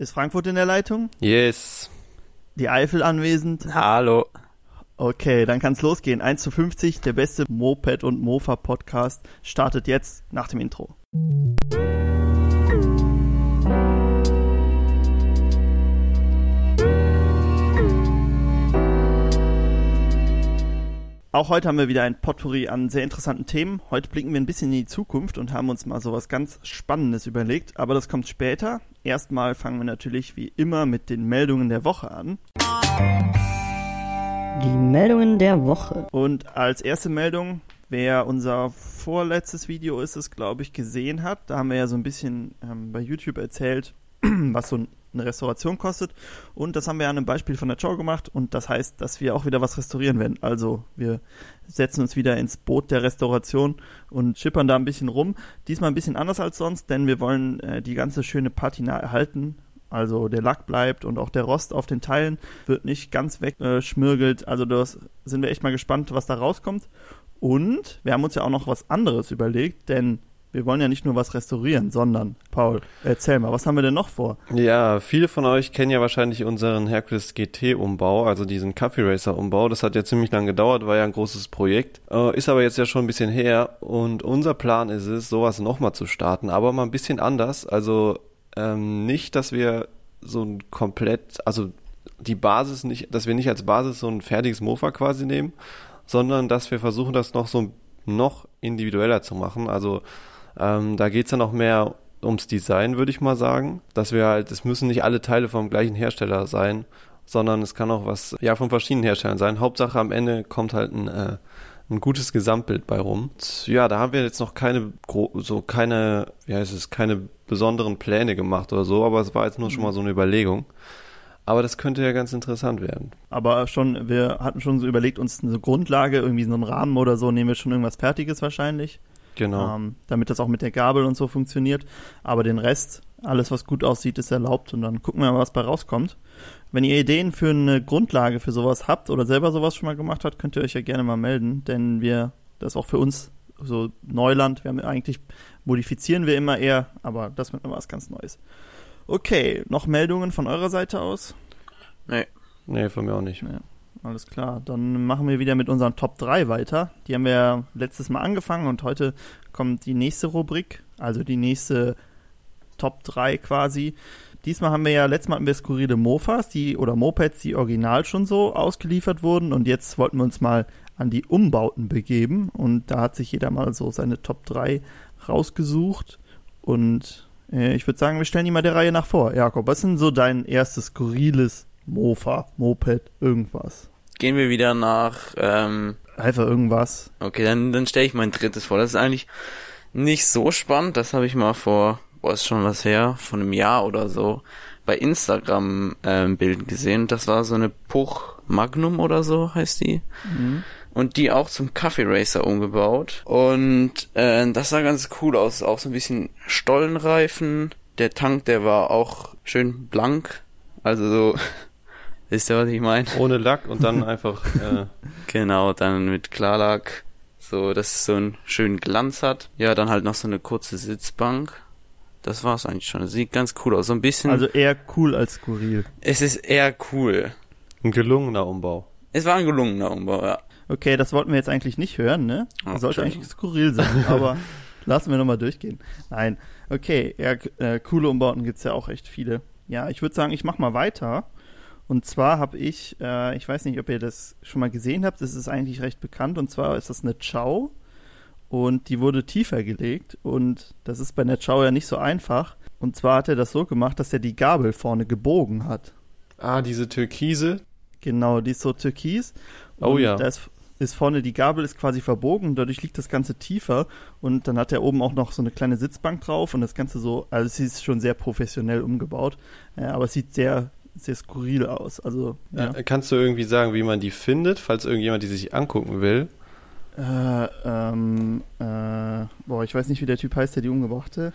Ist Frankfurt in der Leitung? Yes. Die Eifel anwesend? Hallo. Okay, dann kann's losgehen. 1 zu 50, der beste Moped- und Mofa-Podcast startet jetzt nach dem Intro. Auch heute haben wir wieder ein Potpourri an sehr interessanten Themen. Heute blicken wir ein bisschen in die Zukunft und haben uns mal sowas ganz Spannendes überlegt, aber das kommt später. Erstmal fangen wir natürlich wie immer mit den Meldungen der Woche an. Die Meldungen der Woche. Und als erste Meldung, wer unser vorletztes Video ist es, glaube ich, gesehen hat, da haben wir ja so ein bisschen ähm, bei YouTube erzählt, was so ein eine Restauration kostet. Und das haben wir an einem Beispiel von der Show gemacht. Und das heißt, dass wir auch wieder was restaurieren werden. Also wir setzen uns wieder ins Boot der Restauration und schippern da ein bisschen rum. Diesmal ein bisschen anders als sonst, denn wir wollen äh, die ganze schöne Patina erhalten. Also der Lack bleibt und auch der Rost auf den Teilen wird nicht ganz wegschmirgelt. Äh, also das sind wir echt mal gespannt, was da rauskommt. Und wir haben uns ja auch noch was anderes überlegt, denn wir wollen ja nicht nur was restaurieren, sondern, Paul, erzähl mal, was haben wir denn noch vor? Ja, viele von euch kennen ja wahrscheinlich unseren Hercules GT-Umbau, also diesen Coffee Racer-Umbau. Das hat ja ziemlich lang gedauert, war ja ein großes Projekt. Äh, ist aber jetzt ja schon ein bisschen her und unser Plan ist es, sowas nochmal zu starten, aber mal ein bisschen anders. Also ähm, nicht, dass wir so ein komplett, also die Basis nicht, dass wir nicht als Basis so ein fertiges Mofa quasi nehmen, sondern dass wir versuchen, das noch so noch individueller zu machen. Also ähm, da geht's dann auch mehr ums Design, würde ich mal sagen. Dass wir halt, es müssen nicht alle Teile vom gleichen Hersteller sein, sondern es kann auch was, ja, von verschiedenen Herstellern sein. Hauptsache am Ende kommt halt ein, äh, ein gutes Gesamtbild bei rum. Ja, da haben wir jetzt noch keine, so keine, wie heißt es, keine besonderen Pläne gemacht oder so, aber es war jetzt nur schon mal so eine Überlegung. Aber das könnte ja ganz interessant werden. Aber schon, wir hatten schon so überlegt, uns eine Grundlage, irgendwie so einen Rahmen oder so, nehmen wir schon irgendwas Fertiges wahrscheinlich. Genau. Ähm, damit das auch mit der Gabel und so funktioniert. Aber den Rest, alles was gut aussieht, ist erlaubt und dann gucken wir mal, was bei rauskommt. Wenn ihr Ideen für eine Grundlage für sowas habt oder selber sowas schon mal gemacht habt, könnt ihr euch ja gerne mal melden, denn wir, das ist auch für uns so Neuland. Wir haben eigentlich, modifizieren wir immer eher, aber das wird mal was ganz Neues. Okay, noch Meldungen von eurer Seite aus? Nee. Nee, von mir auch nicht. Nee. Alles klar, dann machen wir wieder mit unseren Top 3 weiter. Die haben wir ja letztes Mal angefangen und heute kommt die nächste Rubrik, also die nächste Top 3 quasi. Diesmal haben wir ja, letztes Mal hatten wir skurrile Mofas, die, oder Mopeds, die original schon so ausgeliefert wurden und jetzt wollten wir uns mal an die Umbauten begeben und da hat sich jeder mal so seine Top 3 rausgesucht und äh, ich würde sagen, wir stellen die mal der Reihe nach vor. Jakob, was ist denn so dein erstes skurriles Mofa, Moped, irgendwas. Gehen wir wieder nach. Ähm, Einfach irgendwas. Okay, dann, dann stelle ich mein drittes vor. Das ist eigentlich nicht so spannend. Das habe ich mal vor, boah, ist schon was her, von einem Jahr oder so, bei Instagram ähm, Bilden gesehen. Das war so eine Puch Magnum oder so heißt die. Mhm. Und die auch zum Kaffee Racer umgebaut. Und äh, das sah ganz cool aus. Auch so ein bisschen Stollenreifen. Der Tank, der war auch schön blank. Also so Wisst ihr, was ich meine? Ohne Lack und dann einfach. Äh genau, dann mit Klarlack. So, dass es so einen schönen Glanz hat. Ja, dann halt noch so eine kurze Sitzbank. Das war's eigentlich schon. Das sieht ganz cool aus. So ein bisschen. Also eher cool als skurril. Es ist eher cool. Ein gelungener Umbau. Es war ein gelungener Umbau, ja. Okay, das wollten wir jetzt eigentlich nicht hören, ne? Das oh, sollte eigentlich skurril sein, aber lassen wir nochmal durchgehen. Nein. Okay, ja, äh, coole Umbauten gibt's ja auch echt viele. Ja, ich würde sagen, ich mach mal weiter. Und zwar habe ich, äh, ich weiß nicht, ob ihr das schon mal gesehen habt, das ist eigentlich recht bekannt. Und zwar ist das eine Chow und die wurde tiefer gelegt. Und das ist bei einer Chow ja nicht so einfach. Und zwar hat er das so gemacht, dass er die Gabel vorne gebogen hat. Ah, diese Türkise? Genau, die ist so türkis. Oh ja. Da ist, ist vorne die Gabel ist quasi verbogen, dadurch liegt das Ganze tiefer und dann hat er oben auch noch so eine kleine Sitzbank drauf und das Ganze so, also es ist schon sehr professionell umgebaut, äh, aber es sieht sehr sehr skurril aus. Also, ja. Ja, kannst du irgendwie sagen, wie man die findet, falls irgendjemand die sich angucken will? Äh, ähm, äh, boah, ich weiß nicht, wie der Typ heißt, der die umgebrachte.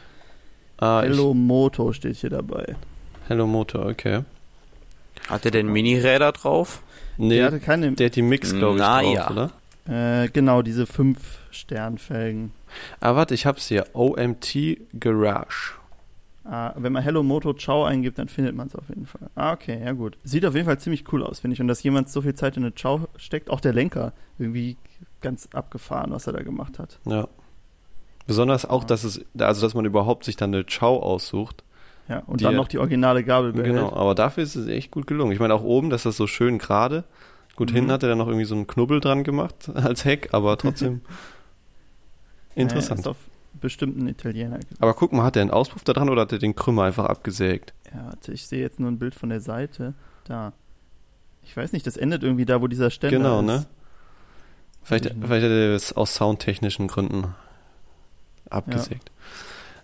Ah, Hello Moto steht hier dabei. Hello Moto, okay. Hat er denn Mini-Räder drauf? Nee, der, hatte keine, der hat die Mix, glaube ich, Na, drauf, ja. oder? Äh, genau, diese 5 Sternfelgen. Ah, warte, ich hab's hier. OMT Garage. Ah, wenn man Hello Moto Ciao eingibt, dann findet man es auf jeden Fall. Ah, okay, ja gut. Sieht auf jeden Fall ziemlich cool aus, finde ich. Und dass jemand so viel Zeit in eine Ciao steckt, auch der Lenker, irgendwie ganz abgefahren, was er da gemacht hat. Ja. Besonders auch, Ja. dass es, also dass man überhaupt sich dann eine Chow aussucht. Ja, und Die- dann noch die originale Gabel behält. Genau, aber dafür ist es echt gut gelungen. Ich meine, auch oben, dass das so schön gerade. Gut, Mhm. hinten hat er dann noch irgendwie so einen Knubbel dran gemacht als Heck, aber trotzdem Ja, interessant. auf bestimmten Italiener. Aber guck mal, hat er einen Auspuff da dran oder hat er den Krümmer einfach abgesägt? Ja, warte, ich sehe jetzt nur ein Bild von der Seite. Da. Ich weiß nicht, das endet irgendwie da, wo dieser Ständer Genau, ist. ne? Vielleicht, vielleicht hat er es aus soundtechnischen Gründen abgesägt.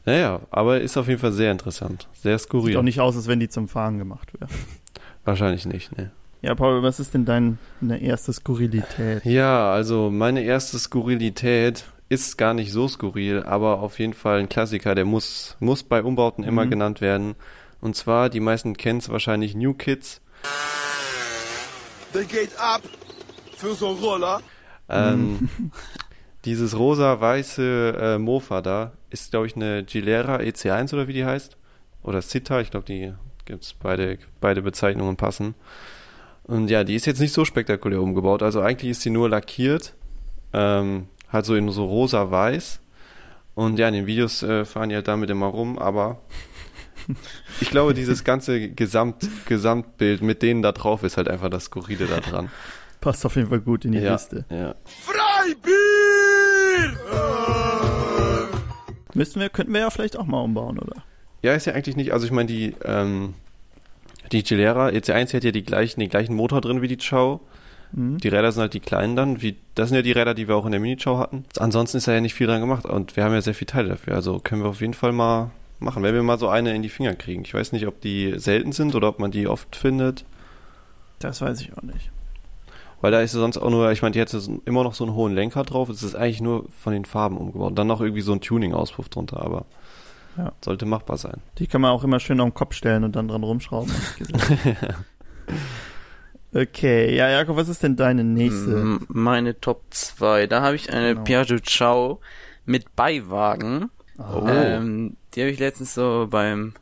Naja, aber ist auf jeden Fall sehr interessant. Sehr Sieht skurril. auch nicht aus, als wenn die zum Fahren gemacht wäre. Wahrscheinlich nicht, ne. Ja, Paul, was ist denn deine erste Skurrilität? Ja, also meine erste Skurrilität ist gar nicht so skurril, aber auf jeden Fall ein Klassiker, der muss, muss bei Umbauten immer Mhm. genannt werden. Und zwar, die meisten kennen es wahrscheinlich, New Kids. Der geht ab für so Roller. Ähm, dieses rosa-weiße äh, Mofa da ist, glaube ich, eine Gilera EC1 oder wie die heißt. Oder Sita, ich glaube, die gibt's beide, beide Bezeichnungen passen. Und ja, die ist jetzt nicht so spektakulär umgebaut. Also eigentlich ist sie nur lackiert. Ähm, halt so in so rosa-weiß. Und ja, in den Videos äh, fahren die halt damit immer rum, aber ich glaube, dieses ganze Gesamt, Gesamtbild mit denen da drauf ist halt einfach das Skurrile da dran. Passt auf jeden Fall gut in die ja, Liste. ja. Freibier! Müssten wir, könnten wir ja vielleicht auch mal umbauen, oder? Ja, ist ja eigentlich nicht, also ich meine, die, ähm, die Gilera EC1 hat ja die gleichen, den gleichen Motor drin wie die Chow. Mhm. Die Räder sind halt die kleinen dann, wie, das sind ja die Räder, die wir auch in der Mini-Chow hatten. Ansonsten ist da ja nicht viel dran gemacht und wir haben ja sehr viel Teile dafür, also können wir auf jeden Fall mal machen, wenn wir mal so eine in die Finger kriegen. Ich weiß nicht, ob die selten sind oder ob man die oft findet, Das weiß ich auch nicht. weil da ist sonst auch nur, ich meine, die so- immer noch so einen hohen Lenker drauf, es ist eigentlich nur von den Farben umgebaut. Dann noch irgendwie so ein Tuning-Auspuff drunter, aber Ja. sollte machbar sein. Die kann man auch immer schön auf den Kopf stellen und dann dran rumschrauben. okay, ja, Jakob, was ist denn deine nächste? Meine Top 2. Da habe ich eine Genau. Piaggio Ciao mit Beiwagen. Oh. Ähm, die habe ich letztens so beim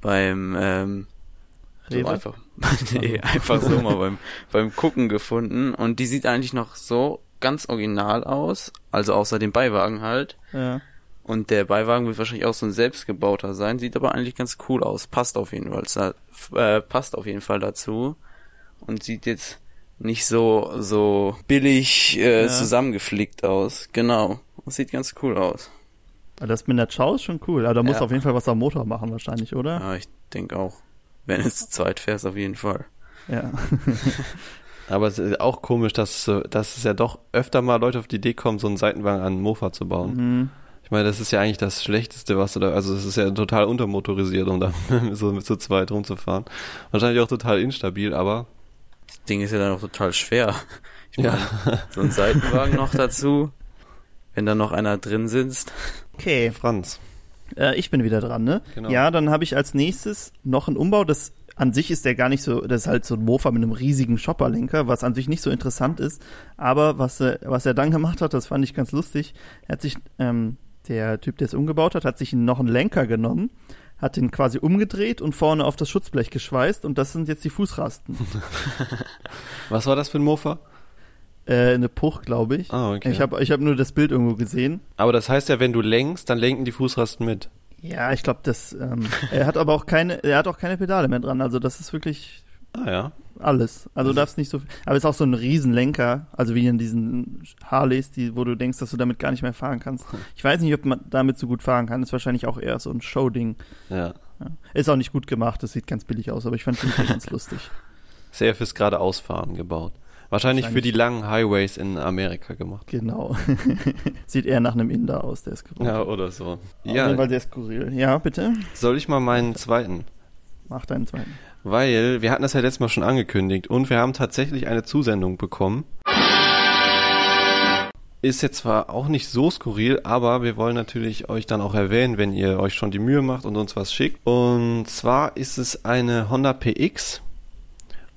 beim ähm, so einfach nee, einfach so mal beim beim Gucken gefunden und die sieht eigentlich noch so ganz original aus, also außer dem Beiwagen halt. Ja. Und der Beiwagen wird wahrscheinlich auch so ein selbstgebauter sein, sieht aber eigentlich ganz cool aus, passt auf jeden Fall, äh, passt auf jeden Fall dazu und sieht jetzt nicht so so billig äh, Ja. zusammengeflickt aus. Genau, das sieht ganz cool aus. Aber Das mit der Chow ist schon cool. Aber da muss Ja. auf jeden Fall was am Motor machen, wahrscheinlich, oder? Ja, ich denke auch. Wenn es zu zweit fährst, auf jeden Fall. Ja. Aber es ist auch komisch, dass, dass es ja doch öfter mal Leute auf die Idee kommen, so einen Seitenwagen an einen Mofa zu bauen. Mhm. Ich meine, das ist ja eigentlich das Schlechteste, was du da, also es ist ja total untermotorisiert, um da so mit so zweit rumzufahren. Wahrscheinlich auch total instabil, aber Das Ding ist ja dann auch total schwer. Ich Ja. meine, so ein Seitenwagen noch dazu. Wenn da noch einer drin sitzt. Okay, Franz. äh, ich bin wieder dran, ne? Genau. Ja, dann habe ich als nächstes noch einen Umbau. Das an sich ist der gar nicht so, das ist halt so ein Mofa mit einem riesigen Shopperlenker, was an sich nicht so interessant ist. Aber was, er- was er dann gemacht hat, das fand ich ganz lustig. Er hat sich, ähm, der Typ, der es umgebaut hat, hat sich noch einen Lenker genommen, hat den quasi umgedreht und vorne auf das Schutzblech geschweißt und das sind jetzt die Fußrasten. Was war das für ein Mofa? äh, eine Puch, glaube ich. Ah, okay. Ich habe ich hab nur das Bild irgendwo gesehen. aber das heißt ja, wenn du lenkst, dann lenken die Fußrasten mit. Ja, ich glaube, das. Ähm, er hat aber auch keine, er hat auch keine Pedale mehr dran. Also das ist wirklich Ah ja. alles. Also du darfst nicht so. Aber es ist auch so ein Riesenlenker, also wie in diesen Harleys, die, wo du denkst, dass du damit gar nicht mehr fahren kannst. Ich weiß nicht, ob man damit so gut fahren kann. Ist wahrscheinlich auch eher so ein Show-Ding. Ja. Ja. Ist auch nicht gut gemacht. Das sieht ganz billig aus, aber ich fand den ganz lustig. Sehr fürs geradeausfahren gebaut. Wahrscheinlich, für Wahrscheinlich. die langen Highways in Amerika gemacht. Genau. sieht eher nach einem Inder aus, der ist gebaut. Ja, oder so. Auf jeden Fall Ja, sehr skurril. Ja, bitte. soll ich mal meinen zweiten? Mach deinen zweiten. Weil wir hatten das ja letztes Mal schon angekündigt und wir haben tatsächlich eine Zusendung bekommen. Ist jetzt zwar auch nicht so skurril, aber wir wollen natürlich euch dann auch erwähnen, wenn ihr euch schon die Mühe macht und uns was schickt. Und zwar ist es eine Honda PX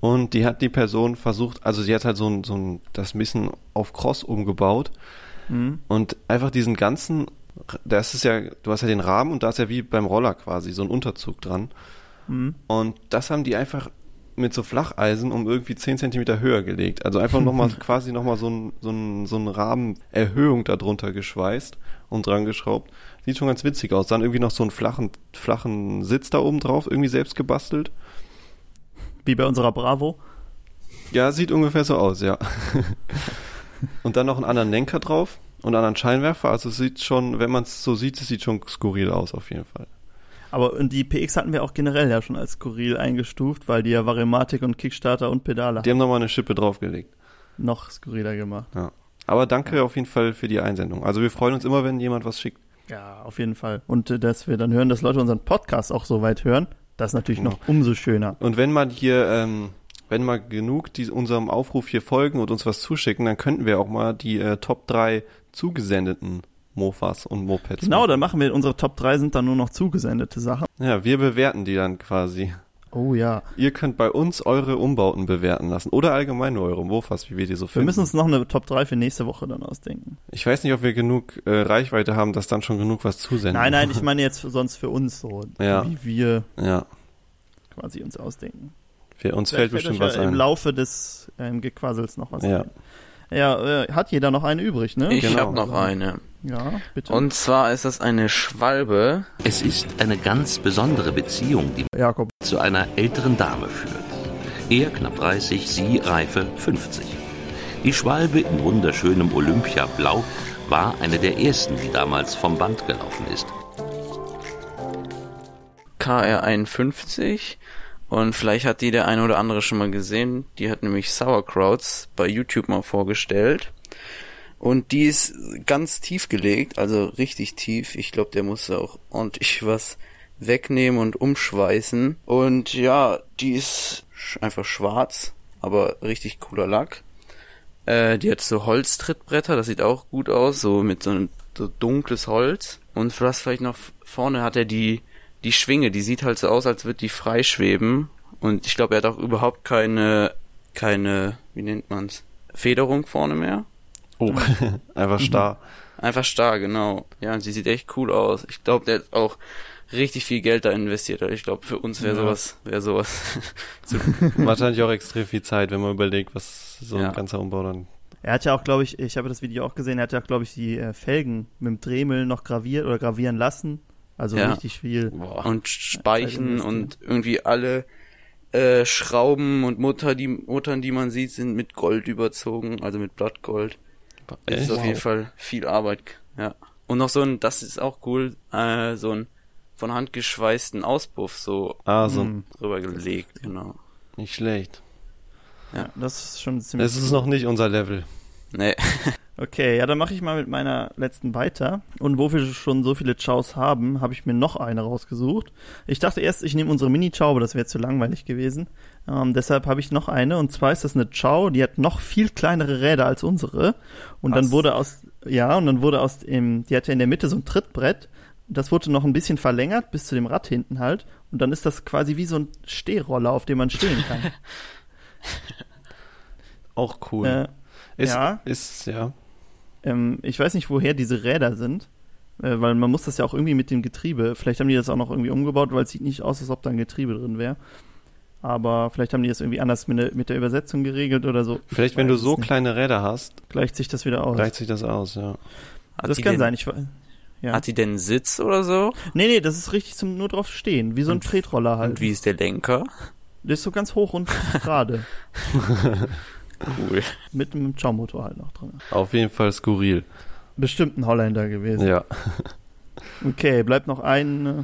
und die hat die Person versucht, also sie hat halt so ein, so ein das ein bisschen auf Cross umgebaut Mhm. und einfach diesen ganzen das ist ja, du hast ja den Rahmen und da ist ja wie beim Roller quasi so ein Unterzug dran. Mhm. Und das haben die einfach mit so Flacheisen um irgendwie 10 Zentimeter höher gelegt. Also einfach nochmal quasi nochmal so ein, so ein, so ein Rahmenerhöhung darunter geschweißt und dran geschraubt. Sieht schon ganz witzig aus. Dann irgendwie noch so einen flachen, flachen Sitz da oben drauf, irgendwie selbst gebastelt. Wie bei unserer Bravo. Ja, sieht ungefähr so aus, ja. und dann noch einen anderen Lenker drauf und einen anderen Scheinwerfer. Also es sieht schon, wenn man es so sieht, es sieht schon skurril aus auf jeden Fall. Aber die PX hatten wir auch generell ja schon als skurril eingestuft, weil die ja Variomatik und Kickstarter und Pedale Die haben nochmal eine Schippe draufgelegt. noch skurriler gemacht. Ja. Aber danke auf jeden Fall für die Einsendung. Also wir freuen uns immer, wenn jemand was schickt. Ja, auf jeden Fall. Und äh, dass wir dann hören, dass Leute unseren Podcast auch so weit hören, das ist natürlich noch umso schöner. Und wenn man hier, ähm, wenn mal genug die, unserem Aufruf hier folgen und uns was zuschicken, dann könnten wir auch mal die äh, Top 3 zugesendeten Mofas und Mopeds. Genau, machen. dann machen wir unsere Top 3 sind dann nur noch zugesendete Sachen. Ja, wir bewerten die dann quasi. Oh ja. Ihr könnt bei uns eure Umbauten bewerten lassen. Oder allgemein nur eure Mofas, wie wir die so Wir finden. müssen uns noch eine Top 3 für nächste Woche dann ausdenken. ich weiß nicht, ob wir genug äh, Reichweite haben, dass dann schon genug was zusenden. Nein, nein, ich meine jetzt für, sonst für uns so, Ja. wie wir Ja, quasi uns ausdenken. für uns Vielleicht fällt bestimmt was ja im ein. Laufe des ähm, Gequassels noch was Ja. ein. Ja, äh, hat jeder noch eine übrig, ne? Ich Genau. habe noch eine. Ja, bitte. Und zwar ist das eine Schwalbe. Es ist eine ganz besondere Beziehung, die Jakob. zu einer älteren Dame führt. Er knapp 30, sie reife 50. Die Schwalbe in wunderschönem Olympiablau war eine der ersten, die damals vom Band gelaufen ist. KR51 und vielleicht hat die der eine oder andere schon mal gesehen. Die hat nämlich Sauerkrauts bei YouTube mal vorgestellt. Und die ist ganz tief gelegt, also richtig tief. Ich glaube, der muss auch ordentlich was wegnehmen und umschweißen. Und ja, die ist einfach schwarz, aber richtig cooler Lack. Äh, die hat so Holztrittbretter, das sieht auch gut aus, so mit so einem so dunkles Holz. Und was vielleicht noch vorne hat er die, die Schwinge, die sieht halt so aus, als würde die freischweben. Und ich glaube, er hat auch überhaupt keine, keine, wie nennt man's, Federung vorne mehr. Oh, einfach starr. Einfach starr, genau. Ja, und sie sieht echt cool aus. Ich glaube, der hat auch richtig viel Geld da investiert. Also Ich glaube, für uns wäre Ja. sowas, wäre sowas zu Wahrscheinlich auch extrem viel Zeit, wenn man überlegt, was so ein Ja. ganzer Umbau dann. Er hat ja auch, glaube ich, ich habe das Video auch gesehen, er hat ja auch, glaube ich, die äh, Felgen mit dem Dremel noch graviert oder gravieren lassen. Also Ja. richtig viel. und Speichen und irgendwie alle äh, Schrauben und Mutter, die Muttern, die man sieht, sind mit Gold überzogen, also mit Blattgold. Das ist Echt? auf jeden Fall viel Arbeit, ja. Und noch so ein, das ist auch cool, äh, so ein von Hand geschweißten Auspuff so Ah, so Mhm. drüber gelegt, genau. nicht schlecht. Ja, das ist schon ziemlich. Es ist noch nicht unser Level. Nee. Okay, ja, dann mache ich mal mit meiner letzten weiter. Und wo wir schon so viele Chows haben, habe ich mir noch eine rausgesucht. Ich dachte erst, ich nehme unsere Mini-Chow, aber das wäre zu langweilig gewesen. Ähm, deshalb habe ich noch eine. Und zwar ist das eine Chow, die hat noch viel kleinere Räder als unsere. Und dann Was? wurde aus, ja, und dann wurde aus dem, die hatte in der Mitte so ein Trittbrett. Das wurde noch ein bisschen verlängert, bis zu dem Rad hinten halt. Und dann ist das quasi wie so ein Stehroller, auf dem man stehen kann. Auch cool. äh, ist, ja. Ist, ja. Ähm, ich weiß nicht, woher diese Räder sind, äh, weil man muss das ja auch irgendwie mit dem Getriebe, vielleicht haben die das auch noch irgendwie umgebaut, weil es sieht nicht aus, als ob da ein Getriebe drin wäre. Aber vielleicht haben die das irgendwie anders mit der, mit der Übersetzung geregelt oder so. Vielleicht, Ich wenn du so nicht. kleine Räder hast, Gleicht sich das wieder aus. gleicht sich das aus, ja. Hat das kann sein. Ich, ja. Hat die denn einen Sitz oder so? nee, nee, das ist richtig zum nur drauf stehen, wie so ein Und- Tretroller halt. Und wie ist der Lenker? Der ist so ganz hoch und gerade. Cool. mit einem Chow-Motor halt noch drin. Auf jeden Fall skurril. Bestimmt ein Holländer gewesen. Ja. Okay, bleibt noch ein. äh,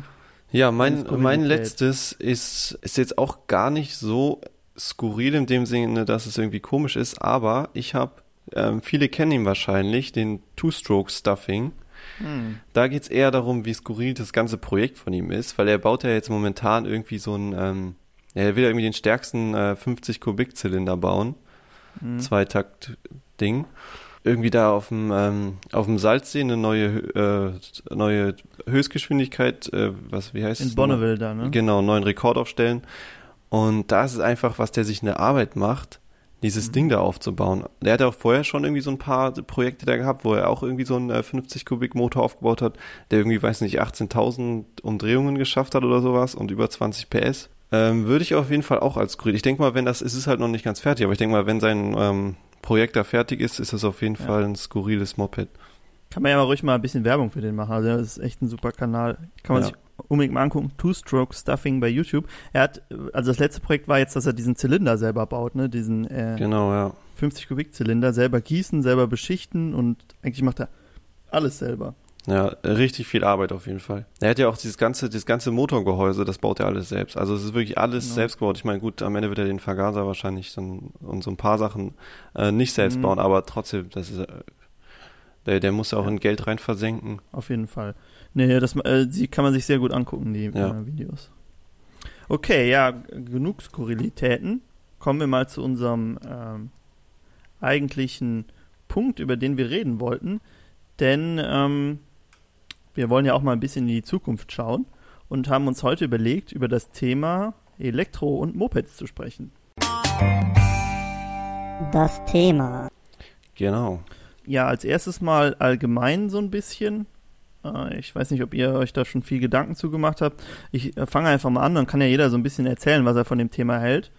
Ja, mein, mein letztes ist, ist jetzt auch gar nicht so skurril in dem Sinne, dass es irgendwie komisch ist, aber ich habe, ähm, viele kennen ihn wahrscheinlich, den Two-Stroke-Stuffing. Hm. Da geht's eher darum, wie skurril das ganze Projekt von ihm ist, weil er baut ja jetzt momentan irgendwie so ein, ähm, ja, er will irgendwie den stärksten äh, 50 Kubik-Zylinder bauen. Hm. Zweitakt-Ding. Irgendwie da auf dem, ähm, auf dem Salzsee eine neue, äh, neue Höchstgeschwindigkeit, äh, was, wie heißt In es? Bonneville da, ne? Genau, einen neuen Rekord aufstellen. Und da ist es einfach, was der sich eine Arbeit macht, dieses Ding da aufzubauen. Der hat ja auch vorher schon irgendwie so ein paar Projekte da gehabt, wo er auch irgendwie so einen äh, 50 Kubik Motor aufgebaut hat, der irgendwie, weiß nicht, 18.000 Umdrehungen geschafft hat oder sowas und über 20 PS. Ähm, würde ich auf jeden Fall auch als skurril. Ich denke mal, wenn das, es ist halt noch nicht ganz fertig, aber ich denke mal, wenn sein ähm, Projekt da fertig ist, ist das auf jeden Ja. Fall ein skurriles Moped. Kann man ja mal ruhig mal ein bisschen Werbung für den machen. Also das ist echt ein super Kanal. Kann man Ja. sich unbedingt mal angucken. Two-Stroke Stuffing bei YouTube. Er hat, also das letzte Projekt war jetzt, dass er diesen Zylinder selber baut, ne? Diesen äh, Genau, ja. 50 Kubik Zylinder selber gießen, selber beschichten und eigentlich macht er alles selber. Ja, richtig viel Arbeit auf jeden Fall. Er hat ja auch dieses ganze, das ganze Motorgehäuse, das baut er alles selbst. Also es ist wirklich alles Genau. selbst gebaut. Ich meine, gut, am Ende wird er den Vergaser wahrscheinlich dann und so ein paar Sachen äh, nicht selbst Mhm. bauen, aber trotzdem, das ist äh, der, der muss ja auch in Geld rein versenken. Auf jeden Fall. Nee, das äh, die kann man sich sehr gut angucken, die Ja. äh, Videos. Okay, ja, genug Skurrilitäten. Kommen wir mal zu unserem ähm, eigentlichen Punkt, über den wir reden wollten. Denn ähm, wir wollen ja auch mal ein bisschen in die Zukunft schauen und haben uns heute überlegt, über das Thema Elektro- und Mopeds zu sprechen. Das Thema. Genau. Ja, als erstes mal allgemein so ein bisschen. Äh, Ich weiß nicht, ob ihr euch da schon viel Gedanken zugemacht habt. Ich äh, fange einfach mal an, dann kann ja jeder so ein bisschen erzählen, was er von dem Thema hält.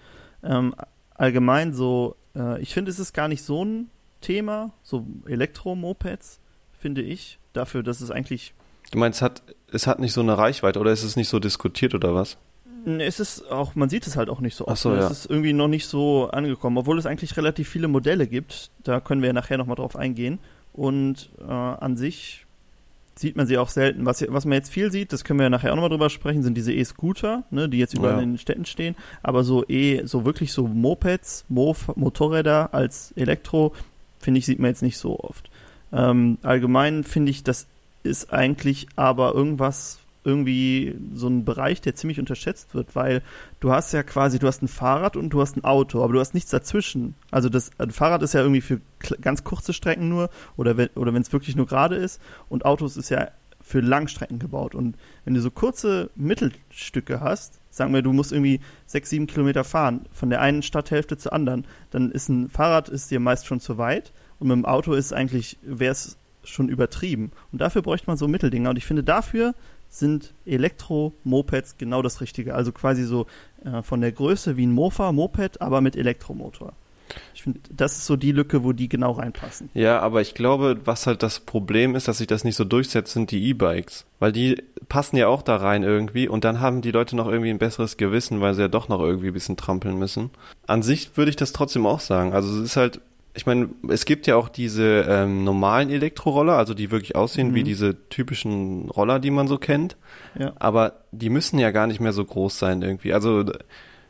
Ähm, allgemein so, äh, ich finde, es ist gar nicht so ein Thema, so Elektromopeds, finde ich. Dafür, dass es eigentlich, Du meinst, es hat, es hat nicht so eine Reichweite oder ist es nicht so diskutiert oder was? Es ist auch, man sieht es halt auch nicht so oft. So, ne? ja. Es ist irgendwie noch nicht so angekommen, obwohl es eigentlich relativ viele Modelle gibt. Da können wir ja nachher nochmal drauf eingehen. Und äh, an sich sieht man sie auch selten. Was, was man jetzt viel sieht, das können wir ja nachher auch nochmal drüber sprechen, sind diese E-Scooter, ne, die jetzt überall Ja. in den Städten stehen. Aber so E, so wirklich so Mopeds, Mof Motorräder als Elektro, finde ich, sieht man jetzt nicht so oft. Ähm, allgemein finde ich, das ist eigentlich aber irgendwas, irgendwie so ein Bereich, der ziemlich unterschätzt wird, weil du hast ja quasi, du hast ein Fahrrad und du hast ein Auto, aber du hast nichts dazwischen. Also das ein Fahrrad ist ja irgendwie für ganz kurze Strecken nur oder wenn oder wenn es wirklich nur gerade ist und Autos ist ja für Langstrecken gebaut und wenn du so kurze Mittelstücke hast, sagen wir, du musst irgendwie sechs, sieben Kilometer fahren von der einen Stadthälfte zur anderen, dann ist ein Fahrrad ist dir meist schon zu weit und mit dem Auto ist eigentlich wäre es schon übertrieben und dafür bräuchte man so Mitteldinger und ich finde dafür sind Elektro-Mopeds genau das Richtige. Also quasi so äh, von der Größe wie ein Mofa, Moped, aber mit Elektromotor. Ich finde, das ist so die Lücke, wo die genau reinpassen. Ja, aber ich glaube, was halt das Problem ist, dass sich das nicht so durchsetzt, sind die E-Bikes. Weil die passen ja auch da rein irgendwie und dann haben die Leute noch irgendwie ein besseres Gewissen, weil sie ja doch noch irgendwie ein bisschen trampeln müssen. An sich würde ich das trotzdem auch sagen. Also es ist halt, ich meine, es gibt ja auch diese ähm, normalen Elektroroller, also die wirklich aussehen Mhm. wie diese typischen Roller, die man so kennt. Ja. Aber die müssen ja gar nicht mehr so groß sein irgendwie. Also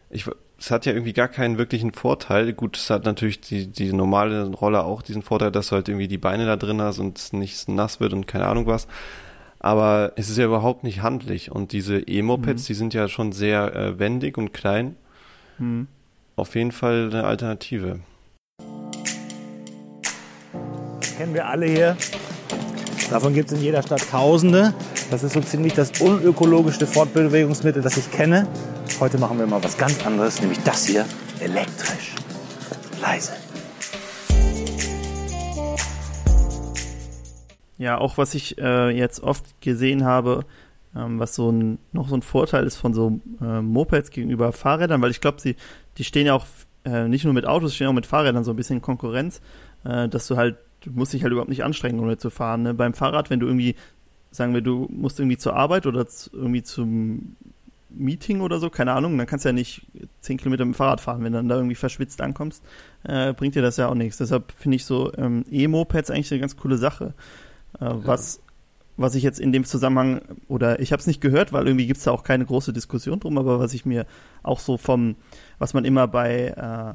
ich, es hat ja irgendwie gar keinen wirklichen Vorteil. Gut, es hat natürlich die, die normale Roller auch diesen Vorteil, dass du halt irgendwie die Beine da drin hast und es nicht nass wird und keine Ahnung was. Aber es ist ja überhaupt nicht handlich. Und diese E-Mopeds, Mhm. die sind ja schon sehr äh, wendig und klein. Hm. Auf jeden Fall eine Alternative. Kennen wir alle hier. Davon gibt es in jeder Stadt Tausende. Das ist so ziemlich das unökologischste Fortbewegungsmittel, das ich kenne. Heute machen wir mal was ganz anderes, nämlich das hier, elektrisch. Leise. Ja, auch was ich äh, jetzt oft gesehen habe, ähm, was so ein, noch so ein Vorteil ist von so äh, Mopeds gegenüber Fahrrädern, weil ich glaube, die stehen ja auch äh, nicht nur mit Autos, stehen auch mit Fahrrädern so ein bisschen in Konkurrenz, äh, dass du halt, du musst dich halt überhaupt nicht anstrengen, um zu fahren. Ne? Beim Fahrrad, wenn du irgendwie, sagen wir, du musst irgendwie zur Arbeit oder irgendwie zum Meeting oder so, keine Ahnung, dann kannst du ja nicht zehn Kilometer mit dem Fahrrad fahren, wenn du dann da irgendwie verschwitzt ankommst, äh, bringt dir das ja auch nichts. Deshalb finde ich so ähm, E-Mopeds eigentlich eine ganz coole Sache. Äh, was, was ich jetzt in dem Zusammenhang, oder ich habe es nicht gehört, weil irgendwie gibt es da auch keine große Diskussion drum, aber was ich mir auch so vom, was man immer bei äh,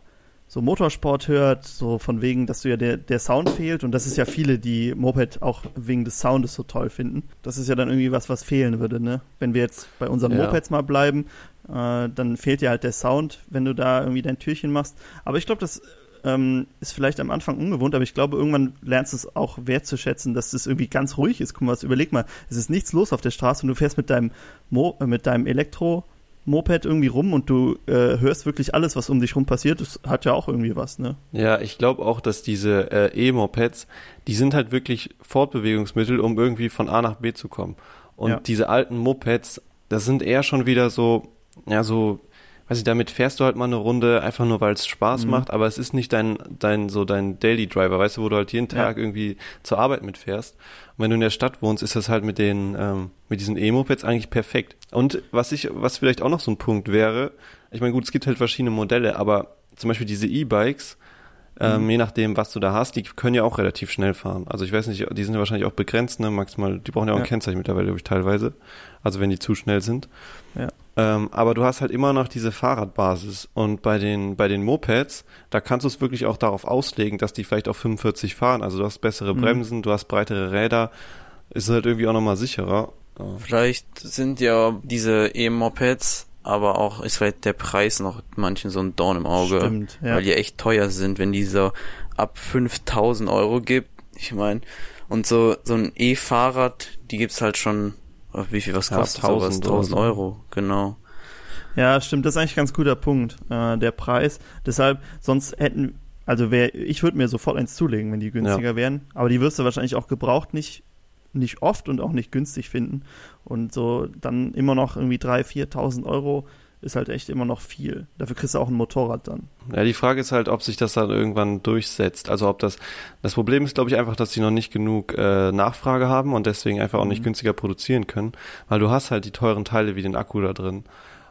so Motorsport hört, so von wegen, dass du ja der, der Sound fehlt und das ist ja viele, die Moped auch wegen des Soundes so toll finden. Das ist ja dann irgendwie was, was fehlen würde, ne? Wenn wir jetzt bei unseren Ja. Mopeds mal bleiben, äh, dann fehlt dir halt der Sound, wenn du da irgendwie dein Türchen machst. Aber ich glaube, das ähm, ist vielleicht am Anfang ungewohnt, aber ich glaube, irgendwann lernst du es auch wertzuschätzen, dass es irgendwie ganz ruhig ist. Guck mal, was, überleg mal, es ist nichts los auf der Straße und du fährst mit deinem, Mo äh, mit deinem Elektro Moped irgendwie rum und du äh, hörst wirklich alles, was um dich rum passiert. Das hat ja auch irgendwie was, ne? Ja, ich glaube auch, dass diese äh, E-Mopeds, die sind halt wirklich Fortbewegungsmittel, um irgendwie von A nach B zu kommen. Und Ja. diese alten Mopeds, das sind eher schon wieder so, ja, so, weiß ich, damit fährst du halt mal eine Runde, einfach nur weil es Spaß Mhm. macht, aber es ist nicht dein, dein, so dein Daily Driver, weißt du, wo du halt jeden Ja. Tag irgendwie zur Arbeit mitfährst. Und wenn du in der Stadt wohnst, ist das halt mit den, ähm, mit diesen E-Mopeds eigentlich perfekt. Und was ich, was vielleicht auch noch so ein Punkt wäre, ich meine, gut, es gibt halt verschiedene Modelle, aber zum Beispiel diese E-Bikes, ähm, je nachdem, was du da hast, die können ja auch relativ schnell fahren. Also ich weiß nicht, die sind ja wahrscheinlich auch begrenzt, ne, maximal, die brauchen ja auch ein Ja. Kennzeichen mittlerweile, glaube ich, teilweise. Also wenn die zu schnell sind. Ja. Ähm, aber du hast halt immer noch diese Fahrradbasis. Und bei den, bei den Mopeds, da kannst du es wirklich auch darauf auslegen, dass die vielleicht auf 45 fahren. Also du hast bessere Mhm. Bremsen, du hast breitere Räder, ist halt irgendwie auch nochmal sicherer. Vielleicht sind ja diese E-Mopeds, aber auch ist vielleicht der Preis noch manchen so ein Dorn im Auge. Stimmt, ja. Weil die echt teuer sind, wenn die so ab 5000 Euro gibt. Ich meine, und so, so ein E-Fahrrad, die gibt's halt schon, wie viel was Ja, kostet sowas? 1000 oder 1000 so. Euro, genau. Ja, stimmt, das ist eigentlich ein ganz guter Punkt, äh, der Preis. Deshalb, sonst hätten, also wär, ich würde mir sofort eins zulegen, wenn die günstiger wären. Aber die wirst du wahrscheinlich auch gebraucht nicht, nicht oft und auch nicht günstig finden. Und so dann immer noch irgendwie 3.000, 4.000 Euro ist halt echt immer noch viel. Dafür kriegst du auch ein Motorrad dann. Ja, die Frage ist halt, ob sich das dann irgendwann durchsetzt. Also ob das, das Problem ist, glaube ich, einfach, dass sie noch nicht genug äh, Nachfrage haben und deswegen einfach auch nicht Mhm. günstiger produzieren können, weil du hast halt die teuren Teile wie den Akku da drin.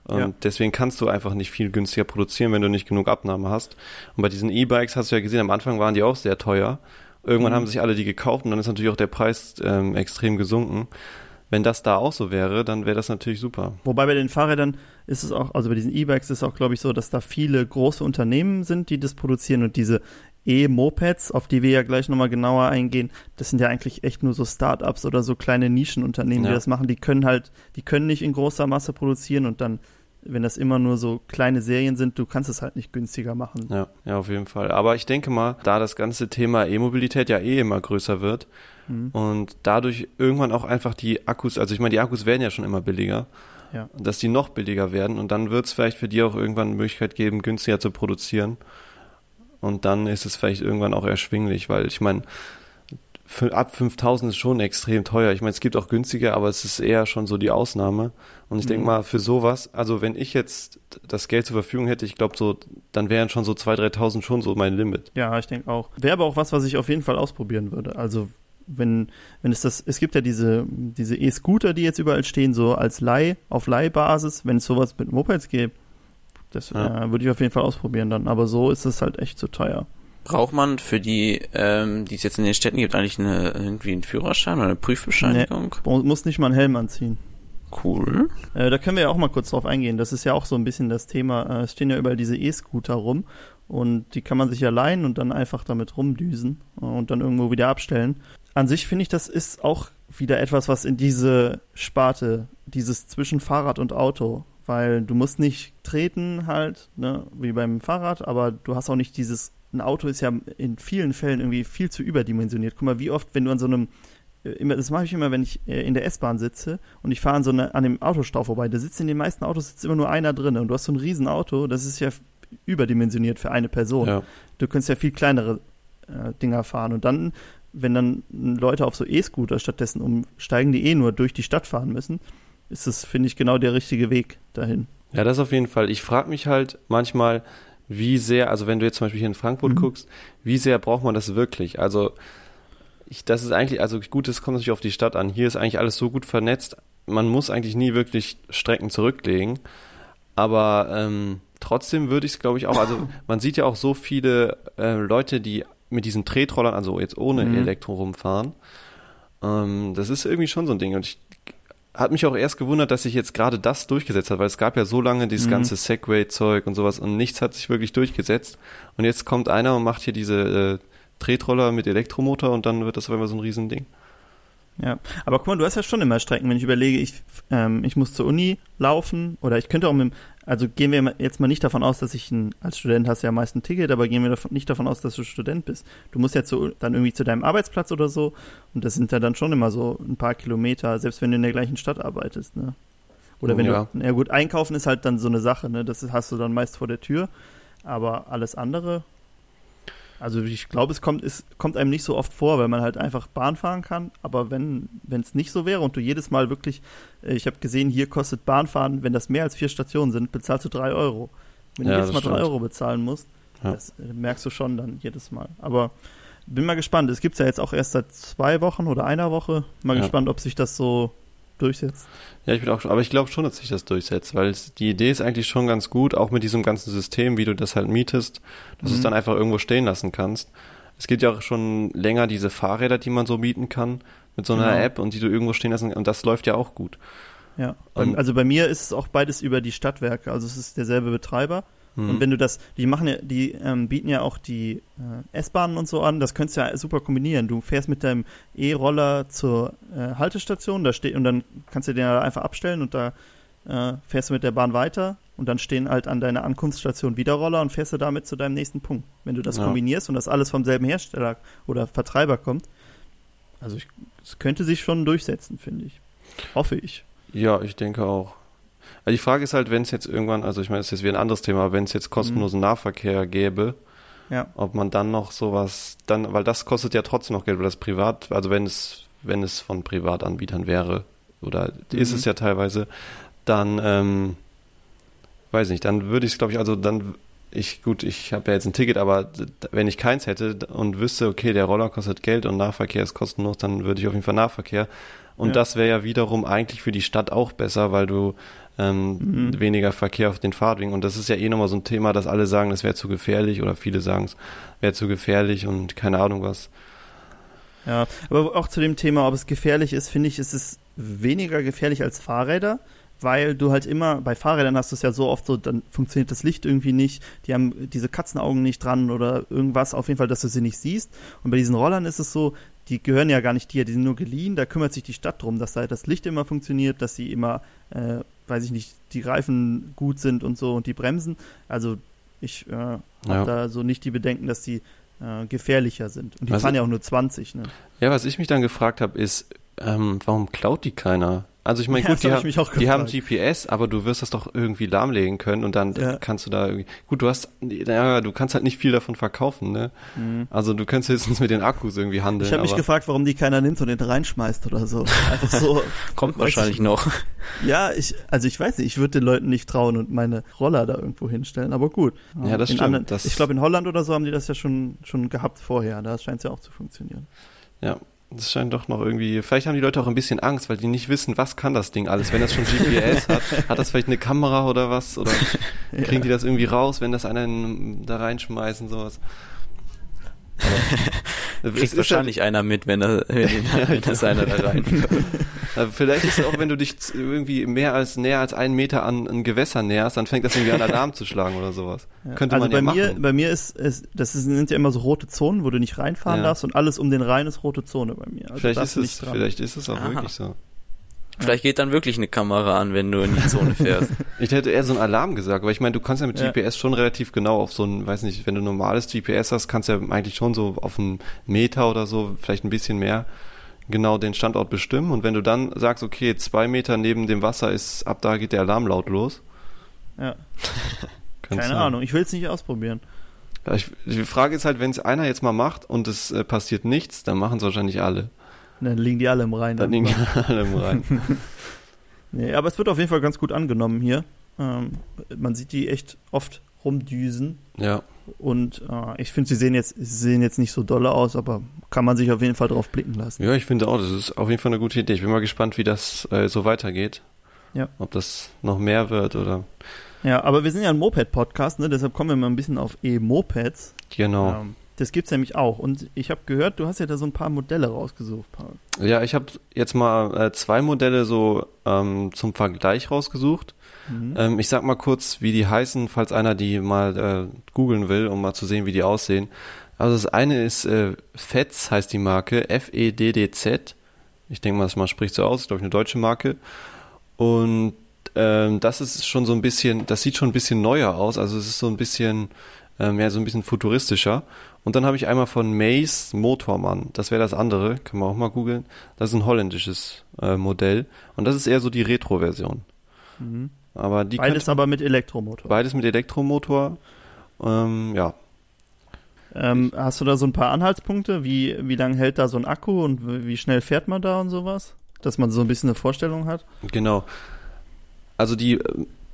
Und Ja. deswegen kannst du einfach nicht viel günstiger produzieren, wenn du nicht genug Abnahme hast. Und bei diesen E-Bikes hast du ja gesehen, am Anfang waren die auch sehr teuer. Irgendwann Mhm. haben sich alle die gekauft und dann ist natürlich auch der Preis ähm, extrem gesunken. Wenn das da auch so wäre, dann wäre das natürlich super. Wobei bei den Fahrrädern ist es auch, also bei diesen E-Bikes ist es auch, glaube ich, so, dass da viele große Unternehmen sind, die das produzieren und diese E-Mopeds, auf die wir ja gleich nochmal genauer eingehen, das sind ja eigentlich echt nur so Startups oder so kleine Nischenunternehmen, die Ja. das machen. Die können halt, die können nicht in großer Masse produzieren und dann, wenn das immer nur so kleine Serien sind, du kannst es halt nicht günstiger machen. Ja, ja, auf jeden Fall. Aber ich denke mal, da das ganze Thema E-Mobilität ja eh immer größer wird Mhm. und dadurch irgendwann auch einfach die Akkus, also ich meine, die Akkus werden ja schon immer billiger, Ja. dass die noch billiger werden und dann wird es vielleicht für die auch irgendwann eine Möglichkeit geben, günstiger zu produzieren. Und dann ist es vielleicht irgendwann auch erschwinglich, weil ich meine, für, ab 5000 ist schon extrem teuer. Ich meine, es gibt auch günstiger, aber es ist eher schon so die Ausnahme. Und ich denke Mhm. mal, für sowas, also wenn ich jetzt das Geld zur Verfügung hätte, ich glaube so, dann wären schon so 2.000, 3.000 schon so mein Limit. Ja, ich denke auch. Wäre aber auch was, was ich auf jeden Fall ausprobieren würde. Also wenn, wenn es das, es gibt ja diese, diese E-Scooter, die jetzt überall stehen, so als Leih, auf Leihbasis, wenn es sowas mit Mopeds gibt, das Ja. äh, würde ich auf jeden Fall ausprobieren dann. Aber so ist es halt echt zu teuer. Braucht man für die, ähm, die es jetzt in den Städten gibt, eigentlich eine, irgendwie einen Führerschein oder eine Prüfbescheinigung? Man muss nicht mal einen Helm anziehen. Cool. Äh, da können wir ja auch mal kurz drauf eingehen. Das ist ja auch so ein bisschen das Thema. Äh, es stehen ja überall diese E-Scooter rum und die kann man sich ja leihen und dann einfach damit rumdüsen und dann irgendwo wieder abstellen. An sich finde ich, das ist auch wieder etwas, was in diese Sparte, dieses zwischen Fahrrad und Auto, weil du musst nicht treten halt, ne, wie beim Fahrrad, aber du hast auch nicht dieses, ein Auto ist ja in vielen Fällen irgendwie viel zu überdimensioniert. Guck mal, wie oft, wenn du an so einem äh, immer, das mache ich immer, wenn ich äh, in der S-Bahn sitze und ich fahre an so eine, an dem Autostau vorbei. Da sitzt in den meisten Autos sitzt immer nur einer drin und du hast so ein Riesenauto, das ist ja überdimensioniert für eine Person. Ja. Du könntest ja viel kleinere äh, Dinger fahren und dann, wenn dann Leute auf so E-Scooter stattdessen umsteigen, die eh nur durch die Stadt fahren müssen, ist das, finde ich, genau der richtige Weg dahin. Ja, das auf jeden Fall. Ich frage mich halt manchmal, wie sehr, also wenn du jetzt zum Beispiel hier in Frankfurt Mhm. guckst, wie sehr braucht man das wirklich? Also ich, das ist eigentlich, also gut, das kommt natürlich auf die Stadt an. Hier ist eigentlich alles so gut vernetzt, man muss eigentlich nie wirklich Strecken zurücklegen. Aber ähm, trotzdem würde ich es, glaube ich, auch, also man sieht ja auch so viele äh, Leute, die mit diesen Tretrollern, also jetzt ohne Mhm. Elektro rumfahren. Ähm, das ist irgendwie schon so ein Ding. Und ich hat mich auch erst gewundert, dass sich jetzt gerade das durchgesetzt hat, weil es gab ja so lange dieses Mhm. ganze Segway-Zeug und sowas und nichts hat sich wirklich durchgesetzt. Und jetzt kommt einer und macht hier diese äh, Tretroller mit Elektromotor und dann wird das auf einmal so ein Riesending. Ja, aber guck mal, du hast ja schon immer Strecken, wenn ich überlege, ich, ähm, ich muss zur Uni laufen oder ich könnte auch mit, dem- also gehen wir jetzt mal nicht davon aus, dass ich ein, als Student hast ja meist ein Ticket, aber gehen wir davon, nicht davon aus, dass du Student bist. Du musst ja zu, dann irgendwie zu deinem Arbeitsplatz oder so und das sind ja dann schon immer so ein paar Kilometer, selbst wenn du in der gleichen Stadt arbeitest, ne? Oder wenn Ja. du, ja gut, einkaufen ist halt dann so eine Sache, ne? Das hast du dann meist vor der Tür. Aber alles andere, also ich glaube, es kommt, es kommt einem nicht so oft vor, weil man halt einfach Bahn fahren kann. Aber wenn es nicht so wäre und du jedes Mal wirklich, äh, ich habe gesehen, hier kostet Bahnfahren, wenn das mehr als vier Stationen sind, bezahlst du drei Euro. Wenn Ja, du jedes Mal drei. Euro bezahlen musst, Ja. das äh, merkst du schon dann jedes Mal. Aber bin mal gespannt. Es gibt's ja jetzt auch erst seit zwei Wochen oder einer Woche. Mal Ja. gespannt, ob sich das so durchsetzt. Ja, ich bin auch schon, aber ich glaube schon, dass sich das durchsetzt, weil es, die Idee ist eigentlich schon ganz gut, auch mit diesem ganzen System, wie du das halt mietest, dass du es Mhm. dann einfach irgendwo stehen lassen kannst. Es gibt ja auch schon länger diese Fahrräder, die man so mieten kann, mit so einer Genau. App und die du irgendwo stehen lassen und das läuft ja auch gut. Ja. Und- also bei mir ist es auch beides über die Stadtwerke. Also es ist derselbe Betreiber. Mhm. Und wenn du das, die machen ja, die ähm, bieten ja auch die äh, S-Bahnen und so an, das könntest du ja super kombinieren. Du fährst mit deinem E-Roller zur äh, Haltestation, da steht und dann kannst du den da einfach abstellen und da äh, fährst du mit der Bahn weiter und dann stehen halt an deiner Ankunftsstation wieder Roller und fährst du damit zu deinem nächsten Punkt. Wenn du das Ja. kombinierst und das alles vom selben Hersteller oder Vertreiber kommt, also ich- es könnte sich schon durchsetzen, finde ich. Hoffe ich. Ja, ich denke auch. Also die Frage ist halt, wenn es jetzt irgendwann, also ich meine, das ist jetzt wieder ein anderes Thema, wenn es jetzt kostenlosen Nahverkehr gäbe, Ja. ob man dann noch sowas, dann, weil das kostet ja trotzdem noch Geld, weil das privat, also wenn es, wenn es von Privatanbietern wäre, oder ist Mhm. es ja teilweise, dann, ähm, weiß nicht, dann würde ich es, glaube ich, also dann, ich, gut, ich habe ja jetzt ein Ticket, aber wenn ich keins hätte und wüsste, okay, der Roller kostet Geld und Nahverkehr ist kostenlos, dann würde ich auf jeden Fall Nahverkehr. Und Ja. das wäre ja wiederum eigentlich für die Stadt auch besser, weil du ähm, Mhm. weniger Verkehr auf den Fahrtwegen. Und das ist ja eh nochmal so ein Thema, dass alle sagen, das wäre zu gefährlich oder viele sagen, es wäre zu gefährlich und keine Ahnung was. Ja, aber auch zu dem Thema, ob es gefährlich ist, finde ich, ist es weniger gefährlich als Fahrräder, weil du halt immer, bei Fahrrädern hast du es ja so oft so, dann funktioniert das Licht irgendwie nicht, die haben diese Katzenaugen nicht dran oder irgendwas, auf jeden Fall, dass du sie nicht siehst. Und bei diesen Rollern ist es so, die gehören ja gar nicht dir, die sind nur geliehen, da kümmert sich die Stadt drum, dass da das Licht immer funktioniert, dass sie immer, äh, weiß ich nicht, die Reifen gut sind und so und die Bremsen. Also ich äh, habe Ja. da so nicht die Bedenken, dass die äh, gefährlicher sind. Und die Also- fahren ja auch nur 20, ne? Ja, was ich mich dann gefragt habe, ist, ähm, warum klaut die keiner? Also ich meine, Ja, gut, die, hab ha ich mich auch die haben. GPS, aber du wirst das doch irgendwie lahmlegen können und dann Ja. kannst du da irgendwie. Gut, du hast, ja, du kannst halt nicht viel davon verkaufen, ne? Mhm. Also du kannst höchstens mit den Akkus irgendwie handeln. Ich habe mich aber- gefragt, warum die keiner nimmt und den reinschmeißt oder so. Einfach so. Kommt Weiß wahrscheinlich ich- noch. Ja, ich, also ich weiß nicht, ich würde den Leuten nicht trauen und meine Roller da irgendwo hinstellen, aber gut. Ja, das in stimmt, Anderen, das- ich glaube, in Holland oder so haben die das ja schon, schon gehabt vorher. Da scheint es ja auch zu funktionieren. Ja, das scheint doch noch irgendwie. Vielleicht haben die Leute auch ein bisschen Angst, weil die nicht wissen, was kann das Ding alles. Wenn das schon GPS hat, hat das vielleicht eine Kamera oder was? Oder kriegen die das irgendwie raus, wenn das einen da reinschmeißen, sowas? Es Kriegt wahrscheinlich einer mit, wenn, er, wenn, das einer da rein. Also vielleicht ist es auch, wenn du dich irgendwie mehr als näher als einen Meter an ein Gewässer näherst, dann fängt das irgendwie an Alarm zu schlagen oder sowas. Ja. Könnte also man bei ja mir, machen. bei mir ist, ist das sind ja immer so rote Zonen, wo du nicht reinfahren Ja. darfst und alles um den Rhein ist rote Zone bei mir. Also vielleicht ist es, nicht dran. vielleicht ist es auch Aha. wirklich so. Vielleicht geht dann wirklich eine Kamera an, wenn du in die Zone fährst. Ich hätte eher so ein Alarm gesagt, weil ich meine, du kannst ja mit Ja. GPS schon relativ genau auf so ein, weiß nicht, wenn du normales GPS hast, kannst du ja eigentlich schon so auf einen Meter oder so, vielleicht ein bisschen mehr, genau den Standort bestimmen. Und wenn du dann sagst, okay, zwei Meter neben dem Wasser ist, ab da geht der Alarm laut los. Ja. Keine du- Ahnung, ich will es nicht ausprobieren. Ja, ich, die Frage ist halt, wenn es einer jetzt mal macht und es äh, passiert nichts, dann machen es wahrscheinlich alle. Dann liegen die alle im Rhein. Dann liegen alle im Rhein. Nee, aber es wird auf jeden Fall ganz gut angenommen hier. Ähm, man sieht die echt oft rumdüsen. Ja. Und äh, ich finde, sie sehen jetzt, sie sehen jetzt nicht so dolle aus, aber kann man sich auf jeden Fall drauf blicken lassen. Ja, ich finde auch, das ist auf jeden Fall eine gute Idee. Ich bin mal gespannt, wie das äh, so weitergeht. Ja. Ob das noch mehr wird oder. Ja, aber wir sind ja ein Moped-Podcast, ne? deshalb kommen wir mal ein bisschen auf E-Mopeds. Genau. Ähm, das gibt's nämlich auch. Und ich habe gehört, du hast ja da so ein paar Modelle rausgesucht, Paul. Ja, ich habe jetzt mal äh, zwei Modelle so ähm, zum Vergleich rausgesucht. Mhm. Ähm, ich sag mal kurz, wie die heißen, falls einer die mal äh, googeln will, um mal zu sehen, wie die aussehen. Also das eine ist äh, FEDZ, heißt die Marke, F-E-D-D-Z. Ich denke mal, das mal spricht so aus, ist glaube ich eine deutsche Marke. Und ähm, das ist schon so ein bisschen, das sieht schon ein bisschen neuer aus, also es ist so ein bisschen, ähm, ja, so ein bisschen futuristischer. Und dann habe ich einmal von Mace Motormann, das wäre das andere, kann man auch mal googeln. Das ist ein holländisches äh, Modell und das ist eher so die Retro-Version. Mhm. Aber die Beides könnte- aber mit Elektromotor. beides mit Elektromotor. Ähm, ja, Ähm, hast du da so ein paar Anhaltspunkte? Wie, wie lange hält da so ein Akku und wie schnell fährt man da und sowas? Dass man so ein bisschen eine Vorstellung hat? Genau. Also die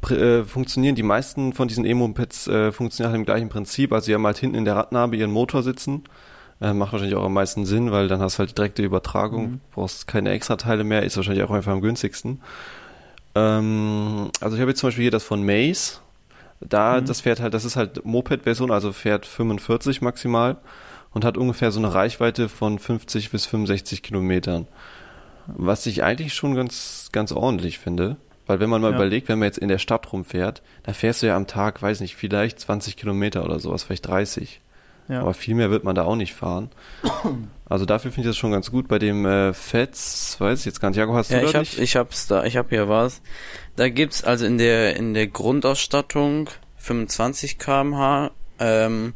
äh, funktionieren, die meisten von diesen E-Mopeds äh, funktionieren nach dem gleichen Prinzip. Also sie haben halt hinten in der Radnabe ihren Motor sitzen. Äh, macht wahrscheinlich auch am meisten Sinn, weil dann hast du halt direkte Übertragung, Mhm. brauchst keine extra Teile mehr, ist wahrscheinlich auch einfach am günstigsten. Ähm, also ich habe jetzt zum Beispiel hier das von Maze. Da, Mhm. das fährt halt, das ist halt Moped-Version, also fährt 45 maximal und hat ungefähr so eine Reichweite von 50 bis 65 Kilometern. Was ich eigentlich schon ganz, ganz ordentlich finde. Weil wenn man mal Ja. überlegt, wenn man jetzt in der Stadt rumfährt, da fährst du ja am Tag, weiß nicht, vielleicht 20 Kilometer oder sowas, vielleicht 30. Ja. Aber viel mehr wird man da auch nicht fahren. Also dafür finde ich das schon ganz gut. Bei dem äh, Fetz, weiß ich jetzt gar nicht. Jakob, hast Ja, du ich da hab, nicht? ich hab's da, ich hab hier was. Da gibt's also in der, in der Grundausstattung 25 kmh, ähm,